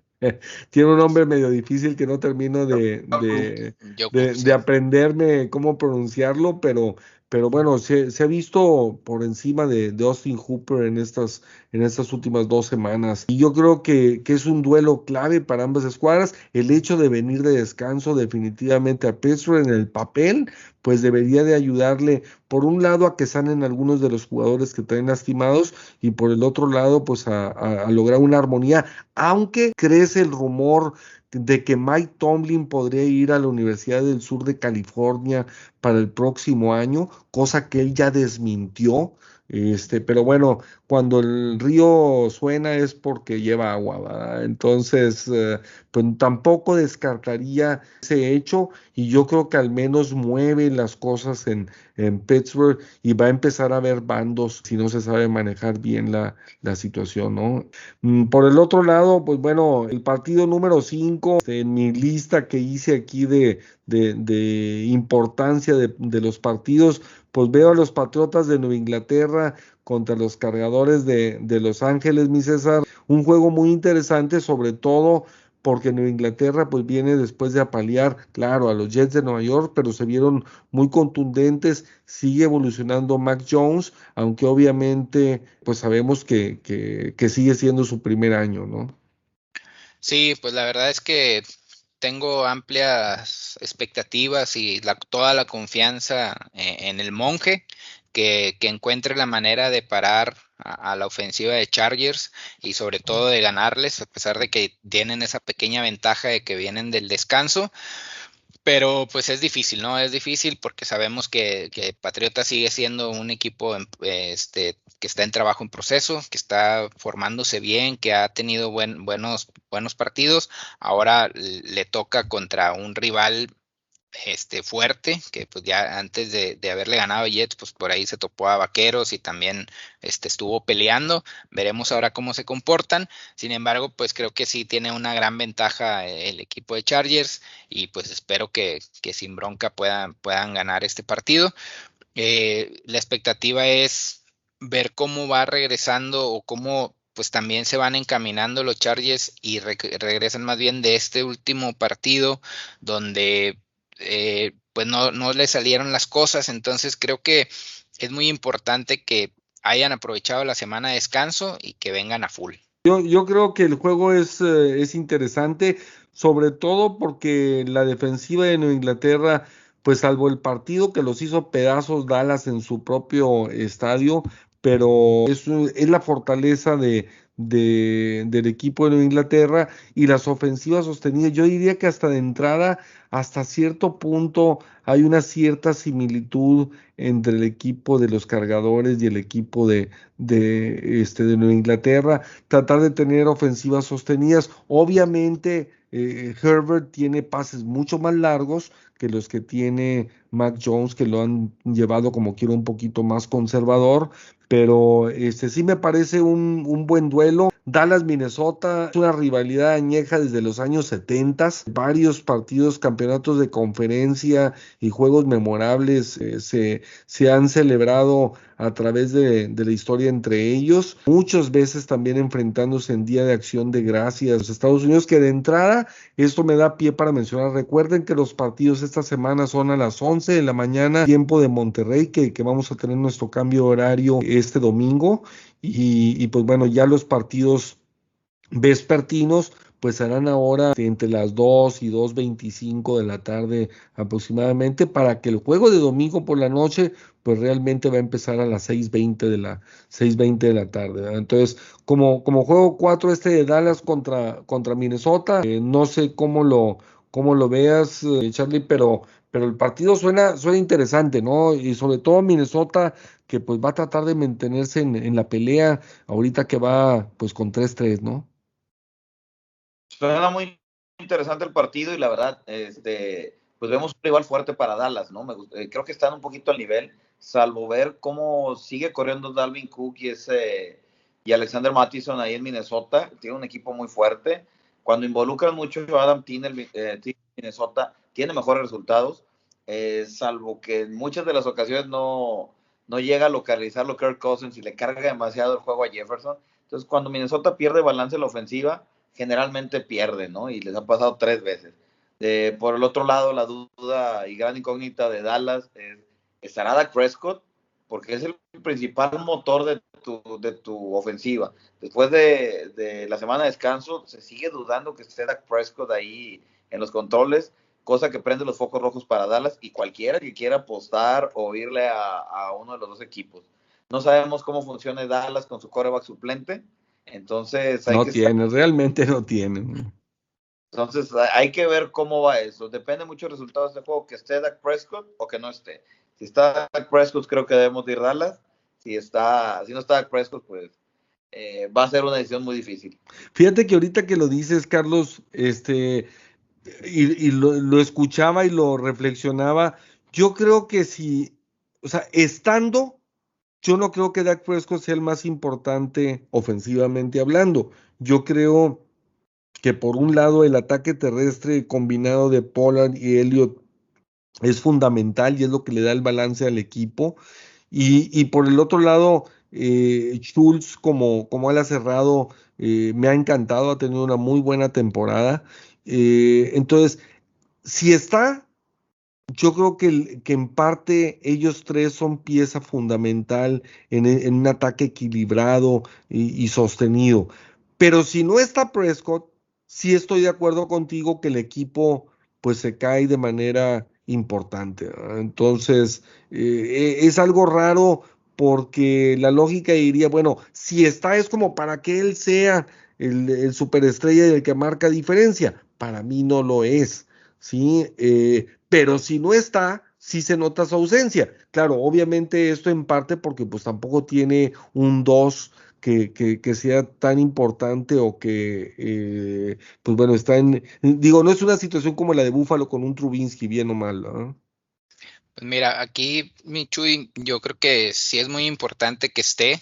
tiene un nombre medio difícil que no termino de, de, de, de, aprenderme cómo pronunciarlo, pero, pero bueno, se, ha visto por encima de, Austin Hooper en estas, en estas últimas dos semanas. Y yo creo que, que, es un duelo clave para ambas escuadras. El hecho de venir de descanso definitivamente a Pittsburgh en el papel, pues debería de ayudarle por un lado a que sanen algunos de los jugadores que traen lastimados y por el otro lado pues a lograr una armonía, aunque crece el rumor de que Mike Tomlin podría ir a la Universidad del Sur de California para el próximo año, cosa que él ya desmintió. Este, pero bueno, cuando el río suena es porque lleva agua, ¿verdad? Entonces, eh, pues tampoco descartaría ese hecho y yo creo que al menos mueve las cosas en, en Pittsburgh y va a empezar a haber bandos si no se sabe manejar bien la, la situación, ¿no? Mm, por el otro lado, pues bueno, el partido número 5 en mi lista que hice aquí de, de, de importancia de, de los partidos, pues veo a los Patriotas de Nueva Inglaterra contra los cargadores de, Los Ángeles, mi César. Un juego muy interesante, sobre todo porque Nueva Inglaterra pues viene después de apalear, claro, a los Jets de Nueva York, pero se vieron muy contundentes, sigue evolucionando Mac Jones, aunque obviamente pues sabemos que, que, que sigue siendo su primer año, ¿no? Sí, pues la verdad es que tengo amplias expectativas y la, toda la confianza en, en el monje que, encuentre la manera de parar a, la ofensiva de Chargers y sobre todo de ganarles, a pesar de que tienen esa pequeña ventaja de que vienen del descanso. Pero pues es difícil, ¿no? Es difícil porque sabemos que, que Patriota sigue siendo un equipo este, que está en trabajo en proceso, que está formándose bien, que ha tenido buen, buenos, buenos partidos. Ahora le toca contra un rival este fuerte, que pues ya antes de, de, haberle ganado a Jets, pues por ahí se topó a Vaqueros y también este, estuvo peleando. Veremos ahora cómo se comportan. Sin embargo, pues creo que sí tiene una gran ventaja el equipo de Chargers y pues espero que, que sin bronca puedan, puedan ganar este partido. Eh, la expectativa es ver cómo va regresando o cómo pues también se van encaminando los Chargers y re regresan más bien de este último partido donde eh, pues no, no le salieron las cosas, entonces creo que es muy importante que hayan aprovechado la semana de descanso y que vengan a full. Yo, yo creo que el juego es, eh, es interesante, sobre todo porque la defensiva de Nueva Inglaterra, pues salvo el partido que los hizo pedazos Dallas en su propio estadio, pero es, es la fortaleza de, de, del equipo de Inglaterra y las ofensivas sostenidas. Yo diría que hasta de entrada, hasta cierto punto, hay una cierta similitud entre el equipo de los cargadores y el equipo de, de, este, de Nueva Inglaterra. Tratar de tener ofensivas sostenidas. Obviamente, eh, Herbert tiene pases mucho más largos que los que tiene Mac Jones, que lo han llevado como quiero un poquito más conservador, pero este sí me parece un, un buen duelo. Dallas, Minnesota, es una rivalidad añeja desde los años 70, varios partidos, campeonatos de conferencia y juegos memorables eh, se, se han celebrado a través de, la historia entre ellos, muchas veces también enfrentándose en Día de Acción de Gracias los Estados Unidos, que de entrada esto me da pie para mencionar, recuerden que los partidos esta semana son a las 11 de la mañana, tiempo de Monterrey, que, que vamos a tener nuestro cambio horario este domingo, y, y pues bueno, ya los partidos vespertinos pues serán ahora entre las 2 y 2.25 de la tarde aproximadamente para que el juego de domingo por la noche pues realmente va a empezar a las 6.20 de la 6.20 de la tarde. Entonces, como, como juego 4 este de Dallas contra, contra Minnesota, eh, no sé cómo lo, cómo lo veas, eh, Charlie, pero, pero el partido suena, suena interesante, ¿no? Y sobre todo Minnesota, que pues va a tratar de mantenerse en, en la pelea ahorita que va pues con 3-3, ¿no? Suena muy interesante el partido y la verdad, este, pues vemos un rival fuerte para Dallas, ¿no? Me, eh, creo que están un poquito al nivel, salvo ver cómo sigue corriendo Dalvin Cook y ese y Alexander Mattison ahí en Minnesota, tiene un equipo muy fuerte. Cuando involucran mucho a Adam Tinnell, eh, Minnesota, tiene mejores resultados, eh, salvo que en muchas de las ocasiones no, no llega a localizarlo Kirk Cousins y le carga demasiado el juego a Jefferson. Entonces, cuando Minnesota pierde balance en la ofensiva, generalmente pierde, ¿no? Y les ha pasado tres veces. Por el otro lado, la duda y gran incógnita de Dallas es ¿Estará Dak Prescott? Porque es el principal motor de tu, de tu ofensiva. Después de, de la semana de descanso, se sigue dudando que esté Dak Prescott ahí en los controles, cosa que prende los focos rojos para Dallas y cualquiera que quiera apostar o irle a, a uno de los dos equipos. No sabemos cómo funciona Dallas con su coreback suplente, entonces hay No que tiene, realmente no tiene. entonces hay que ver cómo va eso. Depende mucho del resultado de este juego, que esté Dak Prescott o que no esté. Si está Dak Prescott, creo que debemos de ir Dallas. Si está, si no está Dak Prescott, pues eh, va a ser una decisión muy difícil. Fíjate que ahorita que lo dices, Carlos, este, y, y lo, lo escuchaba y lo reflexionaba, yo creo que si, o sea, estando, yo no creo que Dak Prescott sea el más importante ofensivamente hablando. Yo creo que por un lado el ataque terrestre combinado de Pollard y Elliott es fundamental y es lo que le da el balance al equipo. Y, por el otro lado, eh, Schultz como, como ala cerrado eh, me ha encantado, ha tenido una muy buena temporada. Eh, entonces, si está, yo creo que, en parte ellos tres son pieza fundamental en, en un ataque equilibrado y, sostenido. Pero si no está Prescott, sí estoy de acuerdo contigo que el equipo pues se cae de manera importante. Entonces, eh, es algo raro porque la lógica diría, bueno, si está es como para que él sea el, el superestrella y el que marca diferencia. Para mí no lo es, ¿sí? Eh, pero si no está, sí se nota su ausencia. Claro, obviamente esto en parte porque pues tampoco tiene un 2 que, que, que sea tan importante o que, eh, pues bueno, está en, digo, no es una situación como la de Búfalo con un Trubinsky, bien o mal, ¿no? Pues mira, aquí, mi Chuy, yo creo que sí es muy importante que esté.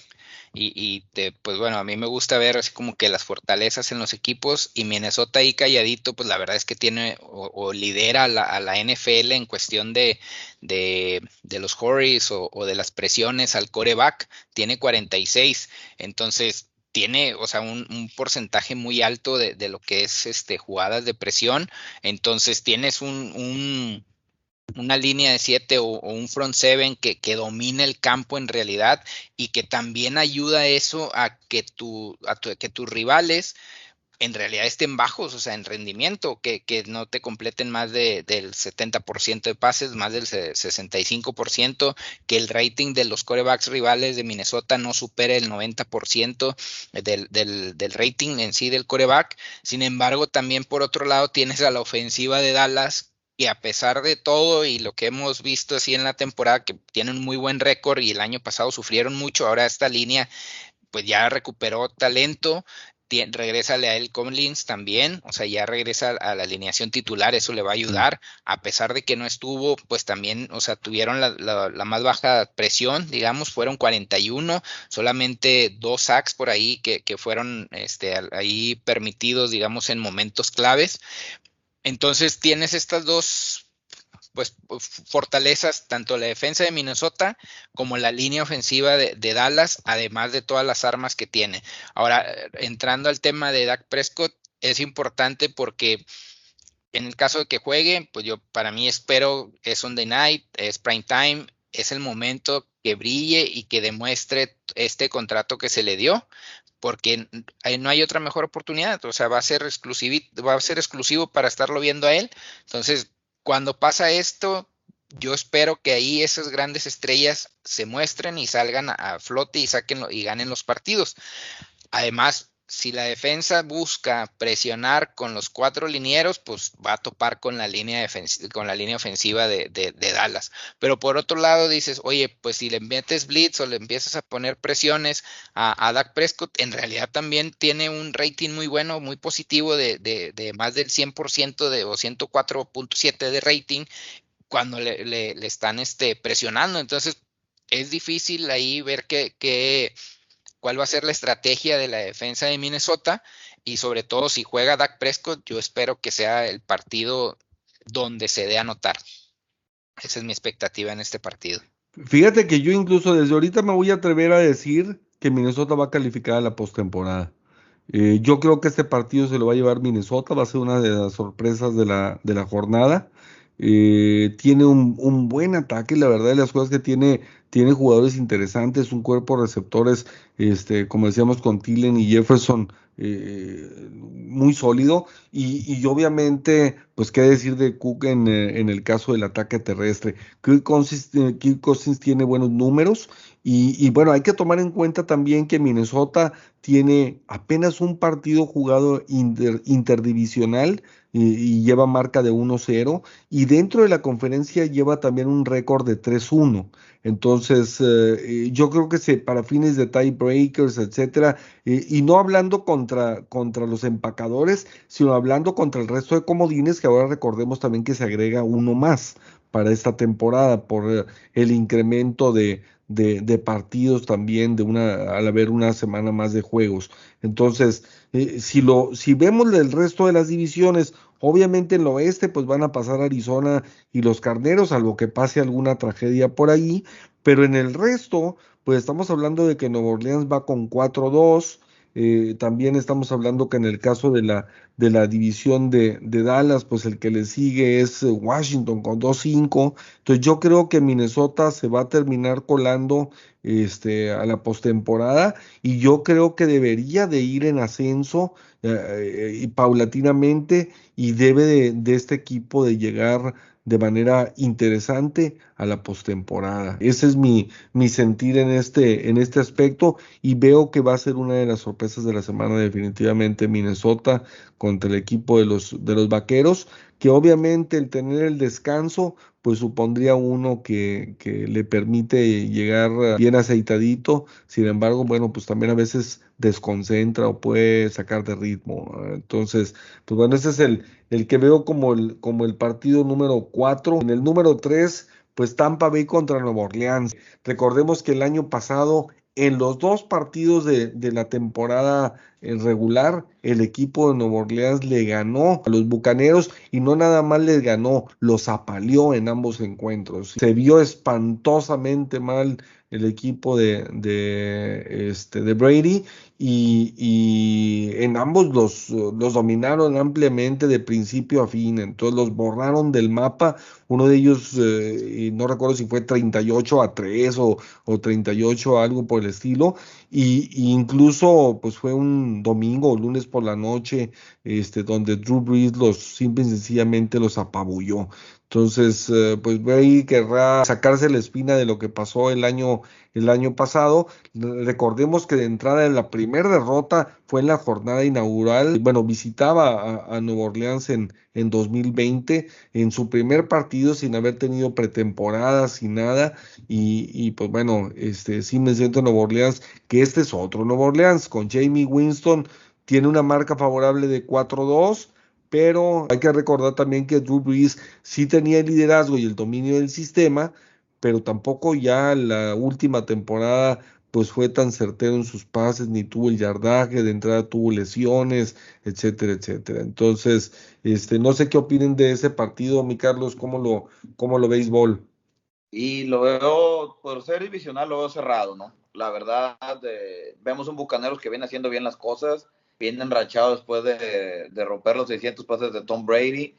Y, te- pues bueno, a mí me gusta ver así como que las fortalezas en los equipos y Minnesota ahí calladito, pues la verdad es que tiene o, lidera a la, NFL en cuestión de, de, los hurries o, de las presiones al coreback, tiene 46, entonces tiene, o sea, un, porcentaje muy alto de, lo que es este jugadas de presión, entonces tienes un una línea de 7 o, un front seven que, que domine el campo en realidad y que también ayuda eso a que, tu, a que tus rivales en realidad estén bajos, o sea, en rendimiento, que, no te completen más de, del 70% de pases, más del se- 65%, que el rating de los corebacks rivales de Minnesota no supere el 90% del, del, del rating en sí del coreback. Sin embargo, también por otro lado tienes a la ofensiva de Dallas que a pesar de todo y lo que hemos visto así en la temporada, que tienen un muy buen récord y el año pasado sufrieron mucho, ahora esta línea pues ya recuperó talento, regresa a él Collins también, o sea, ya regresa a la alineación titular, eso le va a ayudar, a pesar de que no estuvo, pues también, o sea, tuvieron la, la- la más baja presión, digamos, fueron 41, solamente dos sacks por ahí que, que fueron este, ahí permitidos, digamos, en momentos claves. Entonces tienes estas dos pues fortalezas, tanto la defensa de Minnesota como la línea ofensiva de, Dallas, además de todas las armas que tiene. Ahora, entrando al tema de Dak Prescott, es importante porque en el caso de que juegue, pues yo para mí espero es Sunday night, es prime time, es el momento que brille y que demuestre este contrato que se le dio, porque no hay otra mejor oportunidad, o sea, va a ser exclusivo, va a ser exclusivo para estarlo viendo a él. Entonces, cuando pasa esto, yo espero que ahí esas grandes estrellas se muestren y salgan a, flote y saquen y ganen los partidos. Además, si la defensa busca presionar con los cuatro linieros, pues va a topar con la línea, con la línea ofensiva de, de- Dallas. Pero por otro lado dices, oye, pues si le metes blitz o le empiezas a poner presiones a, Dak Prescott, en realidad también tiene un rating muy bueno, muy positivo de, de- más del 100% de, o 104.7 de rating cuando le, le- están este, presionando. Entonces, es difícil ahí ver que- cuál va a ser la estrategia de la defensa de Minnesota y sobre todo si juega Dak Prescott, yo espero que sea el partido donde se dé a notar. Esa es mi expectativa en este partido. Fíjate que yo incluso desde ahorita me voy a atrever a decir que Minnesota va a calificar a la postemporada. Eh, yo creo que este partido se lo va a llevar Minnesota, va a ser una de las sorpresas de la, de la jornada. Eh, tiene un, buen ataque, la verdad de las cosas que tiene, tiene jugadores interesantes, un cuerpo de receptores, este, como decíamos con Tillen y Jefferson, eh, muy sólido y, obviamente, pues qué decir de Cook en, en el caso del ataque terrestre. Kirk Cousins, Kirk Cousins tiene buenos números y, bueno, hay que tomar en cuenta también que Minnesota tiene apenas un partido jugado inter, interdivisional y, lleva marca de 1-0 y dentro de la conferencia lleva también un récord de 3-1. Entonces, eh, yo creo que se, para fines de tiebreakers, etcétera, eh, y no hablando contra, contra los empacadores, sino hablando contra el resto de comodines, que ahora recordemos también que se agrega uno más para esta temporada por el incremento de, de, de, partidos también de una al haber una semana más de juegos. Entonces, eh, si lo si vemos el resto de las divisiones, obviamente en el oeste pues van a pasar Arizona y los Carneros, salvo que pase alguna tragedia por ahí, pero en el resto pues estamos hablando de que Nueva Orleans va con 4-2, eh, también estamos hablando que en el caso de la, de la división de, de Dallas, pues el que le sigue es Washington con 2-5. Entonces yo creo que Minnesota se va a terminar colando este, a la postemporada y yo creo que debería de ir en ascenso eh, y paulatinamente y debe de, de este equipo de llegar de manera interesante a la postemporada. Ese es mi, mi sentir en este, en este aspecto y veo que va a ser una de las sorpresas de la semana definitivamente Minnesota contra el equipo de los, de los Vaqueros, que obviamente el tener el descanso pues supondría uno que, que le permite llegar bien aceitadito, sin embargo, bueno, pues también a veces desconcentra o puede sacar de ritmo. Entonces, pues bueno, ese es el, el que veo como el, como el partido número 4. En el número 3, pues Tampa Bay contra Nueva Orleans. Recordemos que el año pasado en los dos partidos de, de, la temporada regular, el equipo de Nueva Orleans le ganó a los Bucaneros y no nada más les ganó, los apaleó en ambos encuentros. Se vio espantosamente mal el equipo de, de, este, de Brady y, en ambos los, los dominaron ampliamente de principio a fin, entonces los borraron del mapa, uno de ellos, eh, no recuerdo si fue 38 a 3 o, o 38 algo por el estilo, y, y, incluso pues fue un domingo o lunes por la noche, este, donde Drew Brees los simple y sencillamente los apabulló. Entonces, eh, pues Brady querrá sacarse la espina de lo que pasó el año, el año pasado. Recordemos que de entrada en la primera derrota fue en la jornada inaugural. Bueno, visitaba a, a Nueva Orleans en, en 2020, en su primer partido sin haber tenido pretemporada, sin nada. Y, y pues bueno, este sí me siento en Nueva Orleans, que este es otro Nueva Orleans, con Jamie Winston, tiene una marca favorable de 4-2 pero hay que recordar también que Drew Brees sí tenía el liderazgo y el dominio del sistema, pero tampoco ya la última temporada pues fue tan certero en sus pases, ni tuvo el yardaje, de entrada tuvo lesiones, etcétera, etcétera. Entonces, este, no sé qué opinen de ese partido, mi Carlos, ¿cómo lo, cómo lo béisbol? Y lo veo, por ser divisional, lo veo cerrado, ¿no? La verdad, eh, vemos un Bucaneros que viene haciendo bien las cosas, viene enrachado después de, romper los 600 pases de Tom Brady.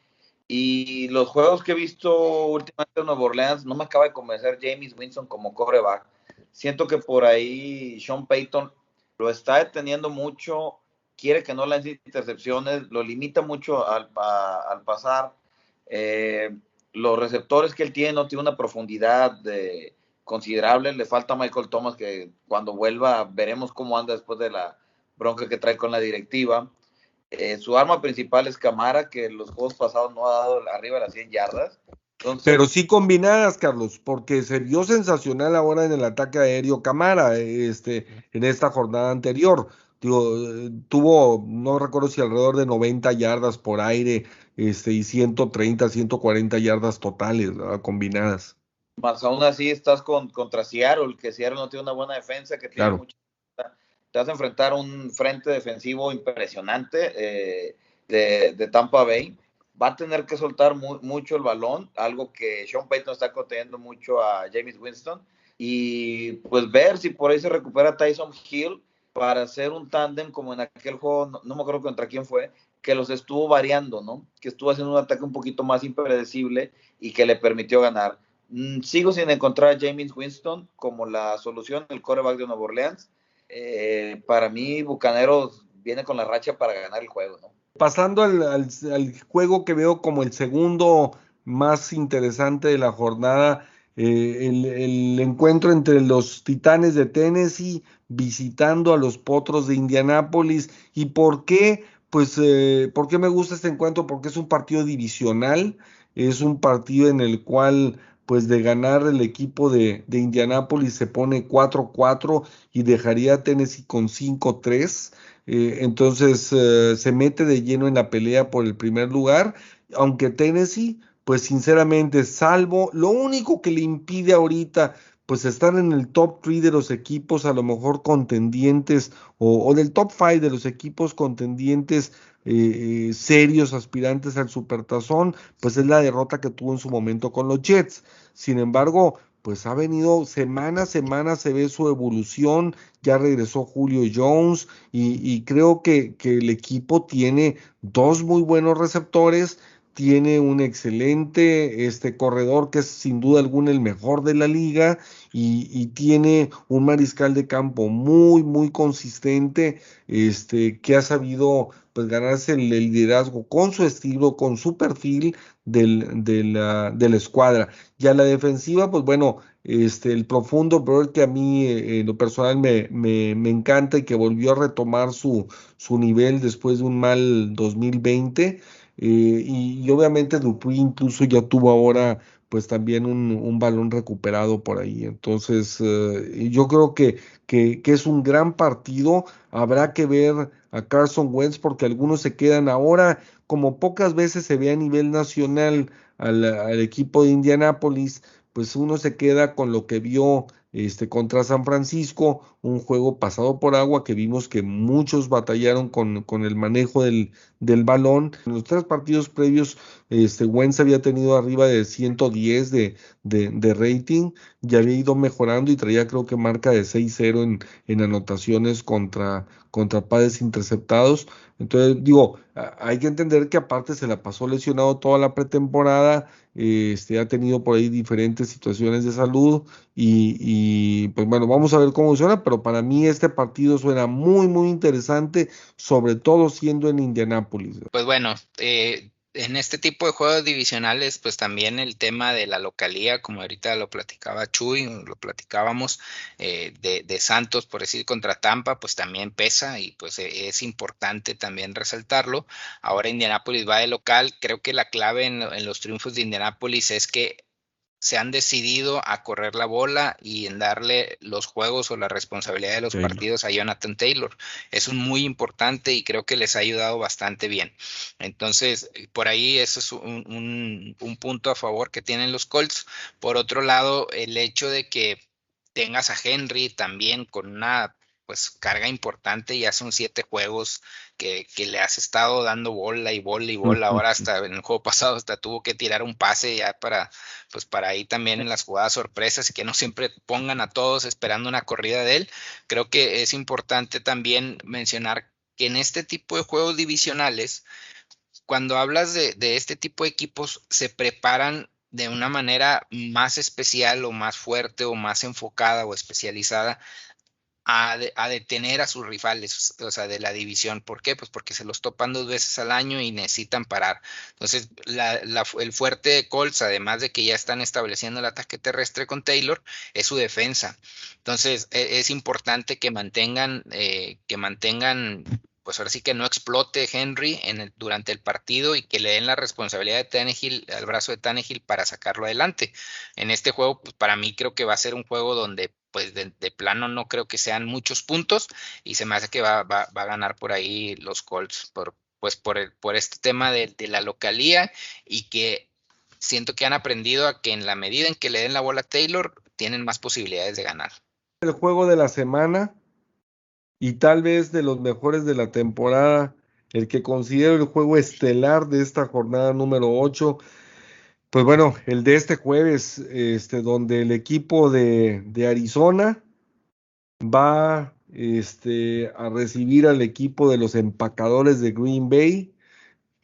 Y los juegos que he visto últimamente en Nueva Orleans no me acaba de convencer James Winston como coreback. Siento que por ahí Sean Payton lo está deteniendo mucho, quiere que no lance intercepciones, lo limita mucho al, al pasar. Eh, los receptores que él tiene no tiene una profundidad de, considerable. Le falta Michael Thomas que cuando vuelva veremos cómo anda después de la, bronca que trae con la directiva. Eh, su arma principal es Camara, que en los juegos pasados no ha dado arriba de las 100 yardas. Entonces, Pero sí combinadas, Carlos, porque se vio sensacional ahora en el ataque aéreo Camara, este, en esta jornada anterior. Digo, tuvo, no recuerdo si alrededor de 90 yardas por aire, este, y 130, 140 yardas totales, ¿verdad? combinadas. Más aún así estás con, contra Seattle, que Seattle no tiene una buena defensa, que tiene claro. Te vas a enfrentar a un frente defensivo impresionante eh, de, Tampa Bay. Va a tener que soltar mucho el balón, algo que Sean Payton está conteniendo mucho a James Winston. Y pues ver si por ahí se recupera Tyson Hill para hacer un tándem como en aquel juego, no, no, me acuerdo contra quién fue, que los estuvo variando, ¿no? Que estuvo haciendo un ataque un poquito más impredecible y que le permitió ganar. Mm, sigo sin encontrar a James Winston como la solución, el coreback de Nueva Orleans. Eh, para mí, Bucaneros viene con la racha para ganar el juego, ¿no? Pasando al, juego que veo como el segundo más interesante de la jornada, eh, el, el, encuentro entre los Titanes de Tennessee visitando a los Potros de Indianápolis. ¿Y por qué? Pues, eh, ¿por qué me gusta este encuentro? Porque es un partido divisional, es un partido en el cual, pues, de ganar el equipo de, de Indianápolis se pone 4-4 y dejaría a Tennessee con 5-3. Eh, entonces, eh, se mete de lleno en la pelea por el primer lugar, aunque Tennessee pues sinceramente, salvo lo único que le impide ahorita, pues estar en el top 3 de los equipos, a lo mejor contendientes, o, o del top 5 de los equipos contendientes eh, serios, aspirantes al supertazón, pues es la derrota que tuvo en su momento con los Jets. Sin embargo, pues ha venido semana a semana, se ve su evolución, ya regresó Julio Jones y, creo que el equipo tiene dos muy buenos receptores tiene un excelente este corredor que es sin duda alguna el mejor de la liga y, y, tiene un mariscal de campo muy muy consistente este que ha sabido pues ganarse el, liderazgo con su estilo con su perfil del, de, la, de la escuadra. Ya la defensiva pues bueno este el profundo Bird que a mí eh, en lo personal me, me, me encanta y que volvió a retomar su, su nivel después de un mal 2020 eh, y, y, obviamente Dupuy incluso ya tuvo ahora pues también un, balón recuperado por ahí. Entonces eh, yo creo que, que, que, es un gran partido. Habrá que ver a Carson Wentz porque algunos se quedan ahora, como pocas veces se ve a nivel nacional al, al equipo de Indianápolis, pues uno se queda con lo que vio este, contra San Francisco, un juego pasado por agua que vimos que muchos batallaron con, con el manejo del, del, balón. En los tres partidos previos, este, Wentz había tenido arriba de 110 de, de, rating, ya había ido mejorando y traía creo que marca de 6-0 en, en anotaciones contra, contra padres interceptados. Entonces, digo, hay que entender que aparte se la pasó lesionado toda la pretemporada, este, ha tenido por ahí diferentes situaciones de salud y, y, pues bueno, vamos a ver cómo suena, pero para mí este partido suena muy, muy interesante, sobre todo siendo en Indianápolis. Pues bueno, eh, en este tipo de juegos divisionales, pues también el tema de la localía, como ahorita lo platicaba Chuy, lo platicábamos eh, de, de, Santos, por decir, contra Tampa, pues también pesa y pues es importante también resaltarlo. Ahora Indianápolis va de local, creo que la clave en, en los triunfos de Indianápolis es que se han decidido a correr la bola y en darle los juegos o la responsabilidad de los Taylor. partidos a Jonathan Taylor. Eso es muy importante y creo que les ha ayudado bastante bien. Entonces, por ahí eso es un, un, un punto a favor que tienen los Colts. Por otro lado, el hecho de que tengas a Henry también con una pues carga importante, ya son siete juegos que, que, le has estado dando bola y bola y bola, ahora hasta en el juego <laughs> pasado hasta tuvo que tirar un pase ya para, pues para ahí también en las jugadas sorpresas y que no siempre pongan a todos esperando una corrida de él, creo que es importante también mencionar que en este tipo de juegos divisionales, cuando hablas de, de este tipo de equipos, se preparan de una manera más especial o más fuerte o más enfocada o especializada a, de, a, detener a sus rivales, o sea, de la división. ¿Por qué? Pues porque se los topan dos veces al año y necesitan parar. Entonces, el fuerte de Colts, además de que ya están estableciendo el ataque terrestre con Taylor, es su defensa. Entonces, es, es importante que mantengan, eh, que mantengan pues ahora sí que no explote Henry durante el partido y que le den la responsabilidad de Tannehill al brazo de Tannehill para sacarlo adelante. En este juego, pues para mí creo que va a ser un juego donde pues de, plano no creo que sean muchos puntos y se me hace que va, va, va a ganar por ahí los Colts por, pues por, el, por este tema de, de, la localía y que siento que han aprendido a que en la medida en que le den la bola a Taylor tienen más posibilidades de ganar. El juego de la semana y tal vez de los mejores de la temporada, el que considero el juego estelar de esta jornada número 8 pues bueno, el de este jueves, este, donde el equipo de, de Arizona va este, a recibir al equipo de los empacadores de Green Bay.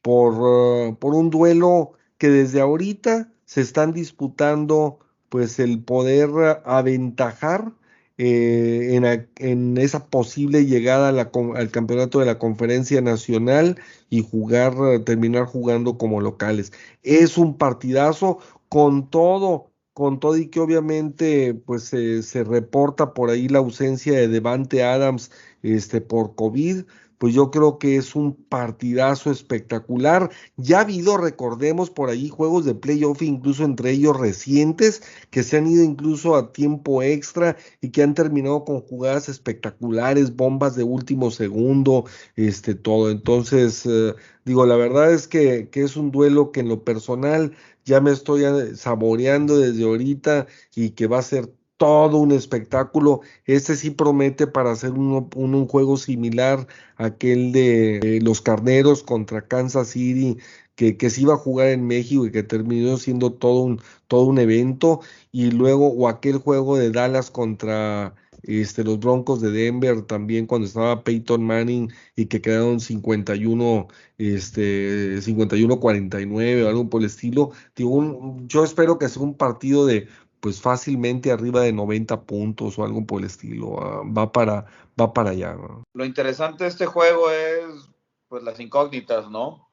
por, por un duelo que desde ahorita se están disputando pues el poder aventajar eh, en, a, en, esa posible llegada la, al campeonato de la conferencia nacional y jugar, terminar jugando como locales. Es un partidazo con todo, con todo y que obviamente pues se reporta por ahí la ausencia de Devante Adams este, por COVID, pues yo creo que es un partidazo espectacular. Ya ha habido, recordemos, por ahí juegos de playoff, incluso entre ellos recientes, que se han ido incluso a tiempo extra y que han terminado con jugadas espectaculares, bombas de último segundo, este, todo. Entonces, eh, digo, la verdad es que, que es un duelo que en lo personal ya me estoy saboreando desde ahorita y que va a ser todo un espectáculo. Este sí promete para hacer un, un, juego similar a aquel de los carneros contra Kansas City, que, que, se iba a jugar en México y que terminó siendo todo un, todo un evento. Y luego, o aquel juego de Dallas contra este, los Broncos de Denver también cuando estaba Peyton Manning y que quedaron 51, este, 51-49 o algo por el estilo. Digo, un, yo espero que sea un partido de pues fácilmente arriba de 90 puntos o algo por el estilo. Uh, va para va para allá. ¿no? Lo interesante de este juego es pues las incógnitas, ¿no?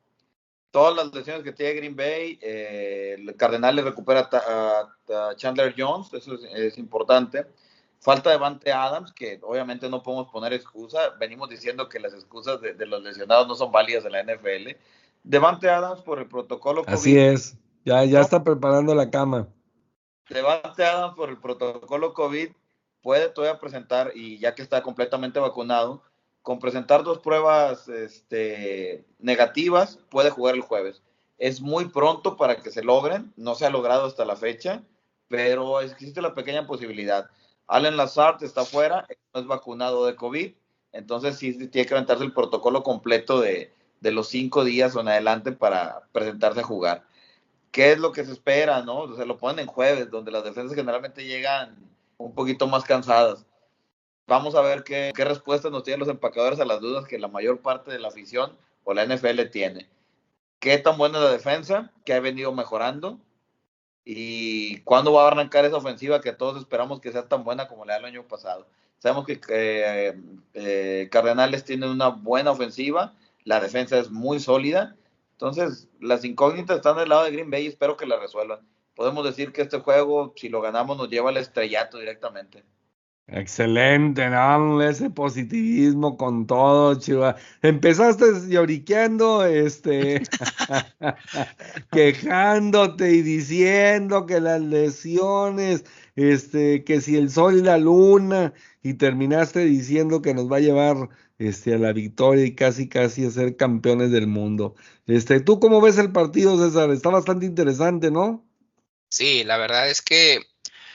Todas las lesiones que tiene Green Bay, eh, el Cardenal le recupera a, a Chandler Jones, eso es, es, importante. Falta de Vante Adams, que obviamente no podemos poner excusa. Venimos diciendo que las excusas de, de los lesionados no son válidas en la NFL. Devante Adams por el protocolo COVID. Así es, ya, ya está preparando la cama. Devante Adams por el protocolo COVID puede todavía presentar, y ya que está completamente vacunado, con presentar dos pruebas este, negativas, puede jugar el jueves. Es muy pronto para que se logren, no se ha logrado hasta la fecha, pero existe la pequeña posibilidad. Allen Lazard está fuera, no es vacunado de COVID, entonces sí tiene que aventarse el protocolo completo de, de los cinco días en adelante para presentarse a jugar. ¿Qué es lo que se espera, no? Se lo ponen en jueves, donde las defensas generalmente llegan un poquito más cansadas. Vamos a ver qué, qué respuestas nos tienen los empacadores a las dudas que la mayor parte de la afición o la NFL tiene. ¿Qué tan buena es la defensa? ¿Qué ha venido mejorando? ¿Y cuándo va a arrancar esa ofensiva que todos esperamos que sea tan buena como la del año pasado? Sabemos que eh, eh, Cardenales tienen una buena ofensiva, la defensa es muy sólida entonces, las incógnitas están del lado de Green Bay y espero que la resuelvan. Podemos decir que este juego, si lo ganamos, nos lleva al estrellato directamente. Excelente, ¿no? Ese positivismo con todo, Chiva. Empezaste lloriqueando, este, <laughs> quejándote y diciendo que las lesiones, este, que si el sol y la luna, y terminaste diciendo que nos va a llevar este, a la victoria y casi casi a ser campeones del mundo. Este, ¿Tú cómo ves el partido, César? Está bastante interesante, ¿no? Sí, la verdad es que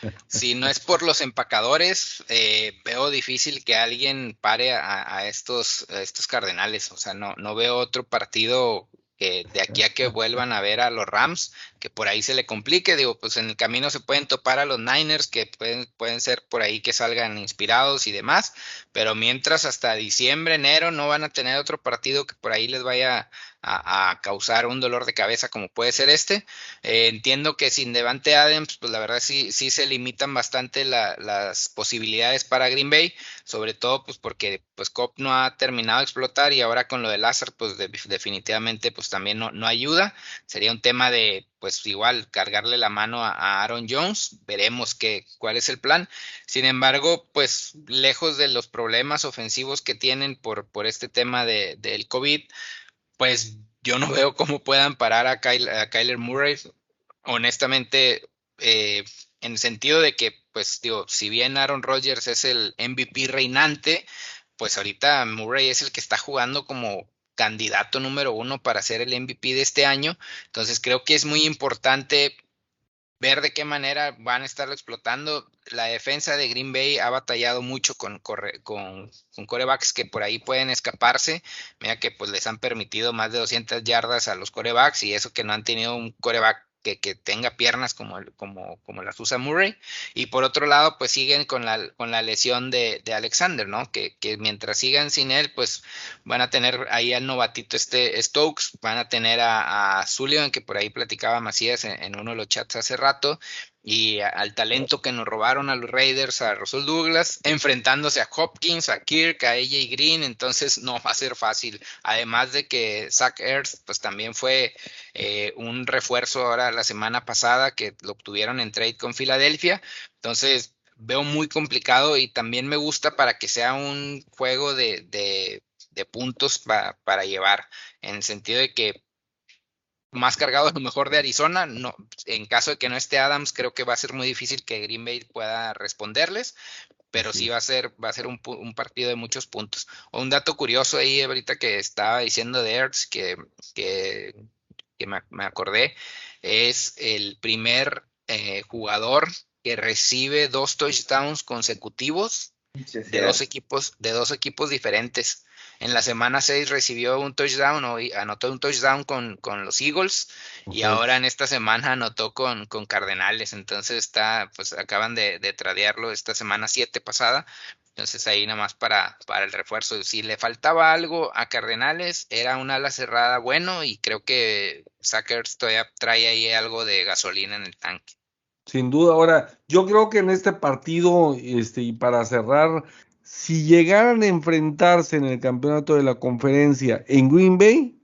<laughs> si no es por los empacadores, eh, veo difícil que alguien pare a, a, estos, a estos cardenales. O sea, no, no veo otro partido que de aquí a que vuelvan a ver a los Rams, que por ahí se le complique, digo, pues en el camino se pueden topar a los Niners, que pueden, pueden ser por ahí que salgan inspirados y demás, pero mientras hasta diciembre, enero no van a tener otro partido que por ahí les vaya a, causar un dolor de cabeza como puede ser este. Eh, entiendo que sin Devante Adams, pues la verdad sí, sí se limitan bastante la, las posibilidades para Green Bay, sobre todo pues porque pues Cop no ha terminado de explotar y ahora con lo de Lazar pues de, definitivamente pues también no, no ayuda. Sería un tema de pues igual cargarle la mano a, Aaron Jones, veremos cuál es el plan. Sin embargo, pues lejos de los problemas ofensivos que tienen por, por este tema de, del COVID, pues yo no <laughs> veo cómo puedan parar a, Kyle, a Kyler Murray. Honestamente, eh, en el sentido de que, pues, digo, si bien Aaron Rodgers es el MVP reinante, pues ahorita Murray es el que está jugando como candidato número uno para ser el MVP de este año. Entonces creo que es muy importante ver de qué manera van a estarlo explotando. La defensa de Green Bay ha batallado mucho con, con, con, corebacks que por ahí pueden escaparse. Mira que pues les han permitido más de 200 yardas a los corebacks y eso que no han tenido un coreback que, tenga piernas como, como, como las usa Murray. Y por otro lado, pues siguen con la, con la lesión de, de Alexander, ¿no? Que, que, mientras sigan sin él, pues van a tener ahí al novatito este Stokes, van a tener a, a Sullivan, que por ahí platicaba Macías en, en uno de los chats hace rato, y al talento que nos robaron a los Raiders, a Russell Douglas, enfrentándose a Hopkins, a Kirk, a AJ Green, entonces no va a ser fácil. Además de que Zach Ertz, pues también fue eh, un refuerzo ahora la semana pasada que lo obtuvieron en trade con Filadelfia, entonces veo muy complicado y también me gusta para que sea un juego de, de, puntos pa, para llevar, en el sentido de que más cargado a lo mejor de Arizona. No, en caso de que no esté Adams, creo que va a ser muy difícil que Green Bay pueda responderles, pero sí, sí va a ser, va a ser un, un, partido de muchos puntos. Un dato curioso ahí ahorita que estaba diciendo de Ertz, que, que, que me, me, acordé, es el primer eh, jugador que recibe dos touchdowns consecutivos sí, de dos equipos, de dos equipos diferentes. En la semana 6 recibió un touchdown o anotó un touchdown con, con los Eagles okay. y ahora en esta semana anotó con, con Cardenales. Entonces está, pues acaban de, de tradearlo esta semana 7 pasada. Entonces ahí nada más para, para el refuerzo. Si le faltaba algo a Cardenales, era un ala cerrada bueno y creo que Sackers todavía trae ahí algo de gasolina en el tanque. Sin duda, ahora, yo creo que en este partido, este, y para cerrar, si llegaran a enfrentarse en el campeonato de la conferencia en Green Bay,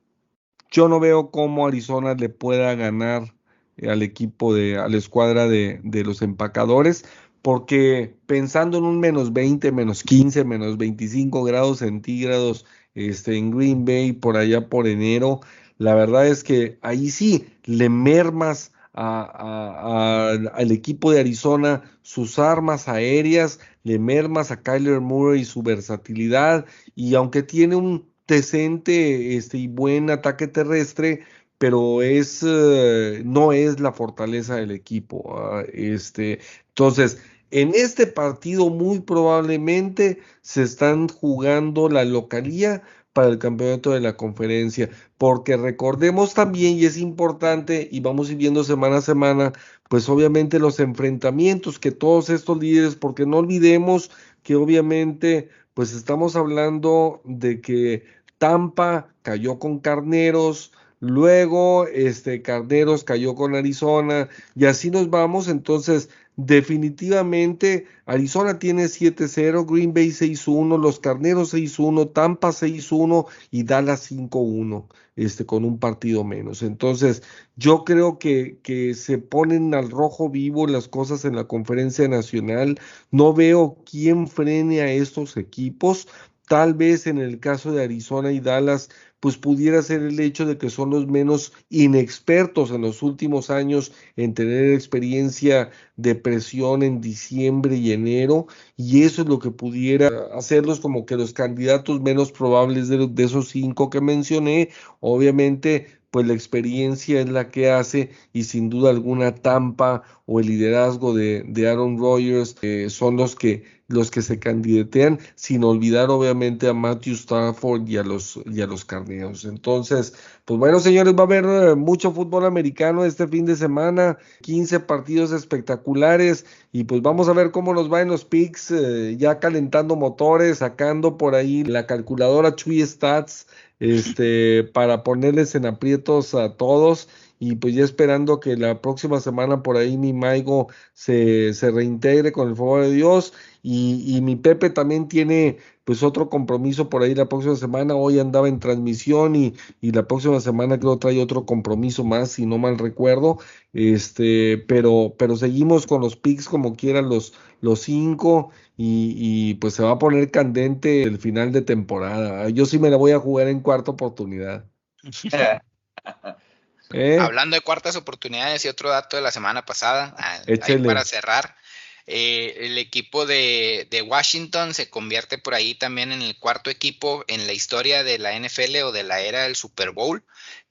yo no veo cómo Arizona le pueda ganar al equipo de, a la escuadra de, de, los empacadores, porque pensando en un menos 20, menos 15, menos 25 grados centígrados este, en Green Bay, por allá por enero, la verdad es que ahí sí le mermas al equipo de Arizona sus armas aéreas, le mermas a Kyler Murray su versatilidad y aunque tiene un decente este, y buen ataque terrestre, pero es uh, no es la fortaleza del equipo. Uh, este, entonces, en este partido muy probablemente se están jugando la localía para el campeonato de la conferencia, porque recordemos también, y es importante, y vamos a ir viendo semana a semana, pues obviamente los enfrentamientos que todos estos líderes, porque no olvidemos que obviamente, pues estamos hablando de que Tampa cayó con Carneros, luego este Carneros cayó con Arizona, y así nos vamos, entonces definitivamente Arizona tiene 7-0, Green Bay 6-1, los Carneros 6-1, Tampa 6-1 y Dallas 5-1, este, con un partido menos. Entonces, yo creo que, que se ponen al rojo vivo las cosas en la conferencia nacional. No veo quién frene a estos equipos. Tal vez en el caso de Arizona y Dallas, pues pudiera ser el hecho de que son los menos inexpertos en los últimos años en tener experiencia de presión en diciembre y enero, y eso es lo que pudiera hacerlos como que los candidatos menos probables de, esos cinco que mencioné. Obviamente, pues la experiencia es la que hace y sin duda alguna Tampa o el liderazgo de, de Aaron Rodgers eh, son los que los que se candidatean, sin olvidar obviamente a Matthew Stafford y a los, y a los carneros. Entonces, pues bueno, señores, va a haber eh, mucho fútbol americano este fin de semana, 15 partidos espectaculares y pues vamos a ver cómo nos va en los picks, eh, ya calentando motores, sacando por ahí la calculadora Chui Stats este, para ponerles en aprietos a todos y pues ya esperando que la próxima semana por ahí mi Maigo se, se reintegre con el favor de Dios y, y, mi Pepe también tiene pues otro compromiso por ahí la próxima semana, hoy andaba en transmisión y, y la próxima semana creo trae otro compromiso más si no mal recuerdo, este, pero, pero seguimos con los picks como quieran los, los cinco y, y pues se va a poner candente el final de temporada, yo sí me la voy a jugar en cuarta oportunidad. <laughs> <laughs> ¿Eh? Hablando de cuartas oportunidades y otro dato de la semana pasada, ahí para cerrar, eh, el equipo de, de, Washington se convierte por ahí también en el cuarto equipo en la historia de la NFL o de la era del Super Bowl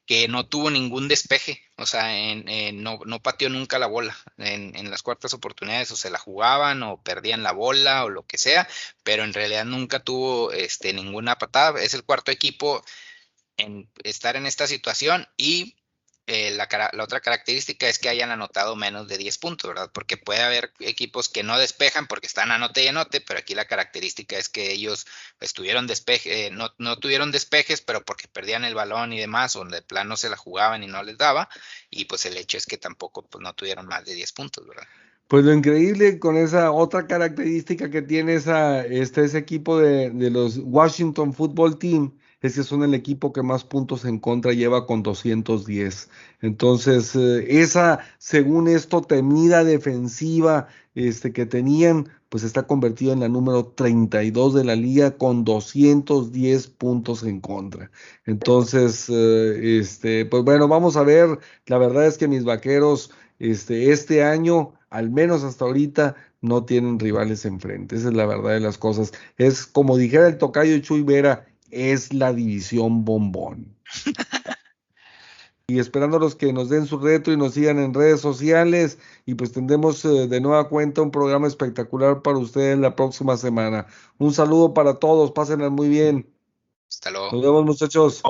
que no tuvo ningún despeje, o sea, en, en, no, no, pateó nunca la bola en, en, las cuartas oportunidades, o se la jugaban o perdían la bola o lo que sea, pero en realidad nunca tuvo este, ninguna patada. Es el cuarto equipo en estar en esta situación y eh, la, la otra característica es que hayan anotado menos de 10 puntos, ¿verdad? Porque puede haber equipos que no despejan porque están anote y anote, pero aquí la característica es que ellos estuvieron despeje, eh, no, no tuvieron despejes, pero porque perdían el balón y demás, o de plano se la jugaban y no les daba, y pues el hecho es que tampoco pues, no tuvieron más de 10 puntos, ¿verdad? Pues lo increíble con esa otra característica que tiene esa, este, ese equipo de los Washington Football Team es que son el equipo que más puntos en contra lleva con 210. Entonces, eh, esa, según esto, temida defensiva este, que tenían, pues está convertida en la número 32 de la liga con 210 puntos en contra. Entonces, eh, este, pues bueno, vamos a ver. La verdad es que mis vaqueros, este, este año, al menos hasta ahorita, no tienen rivales enfrente. Esa es la verdad de las cosas. Es como dijera el tocayo Chuy Vera, es la división bombón. y esperándolos que nos den su reto y nos sigan en redes sociales y pues tendremos eh, de nueva cuenta un programa espectacular para ustedes la próxima semana. Un saludo para todos, pásenla muy bien. Hasta luego. Nos vemos muchachos.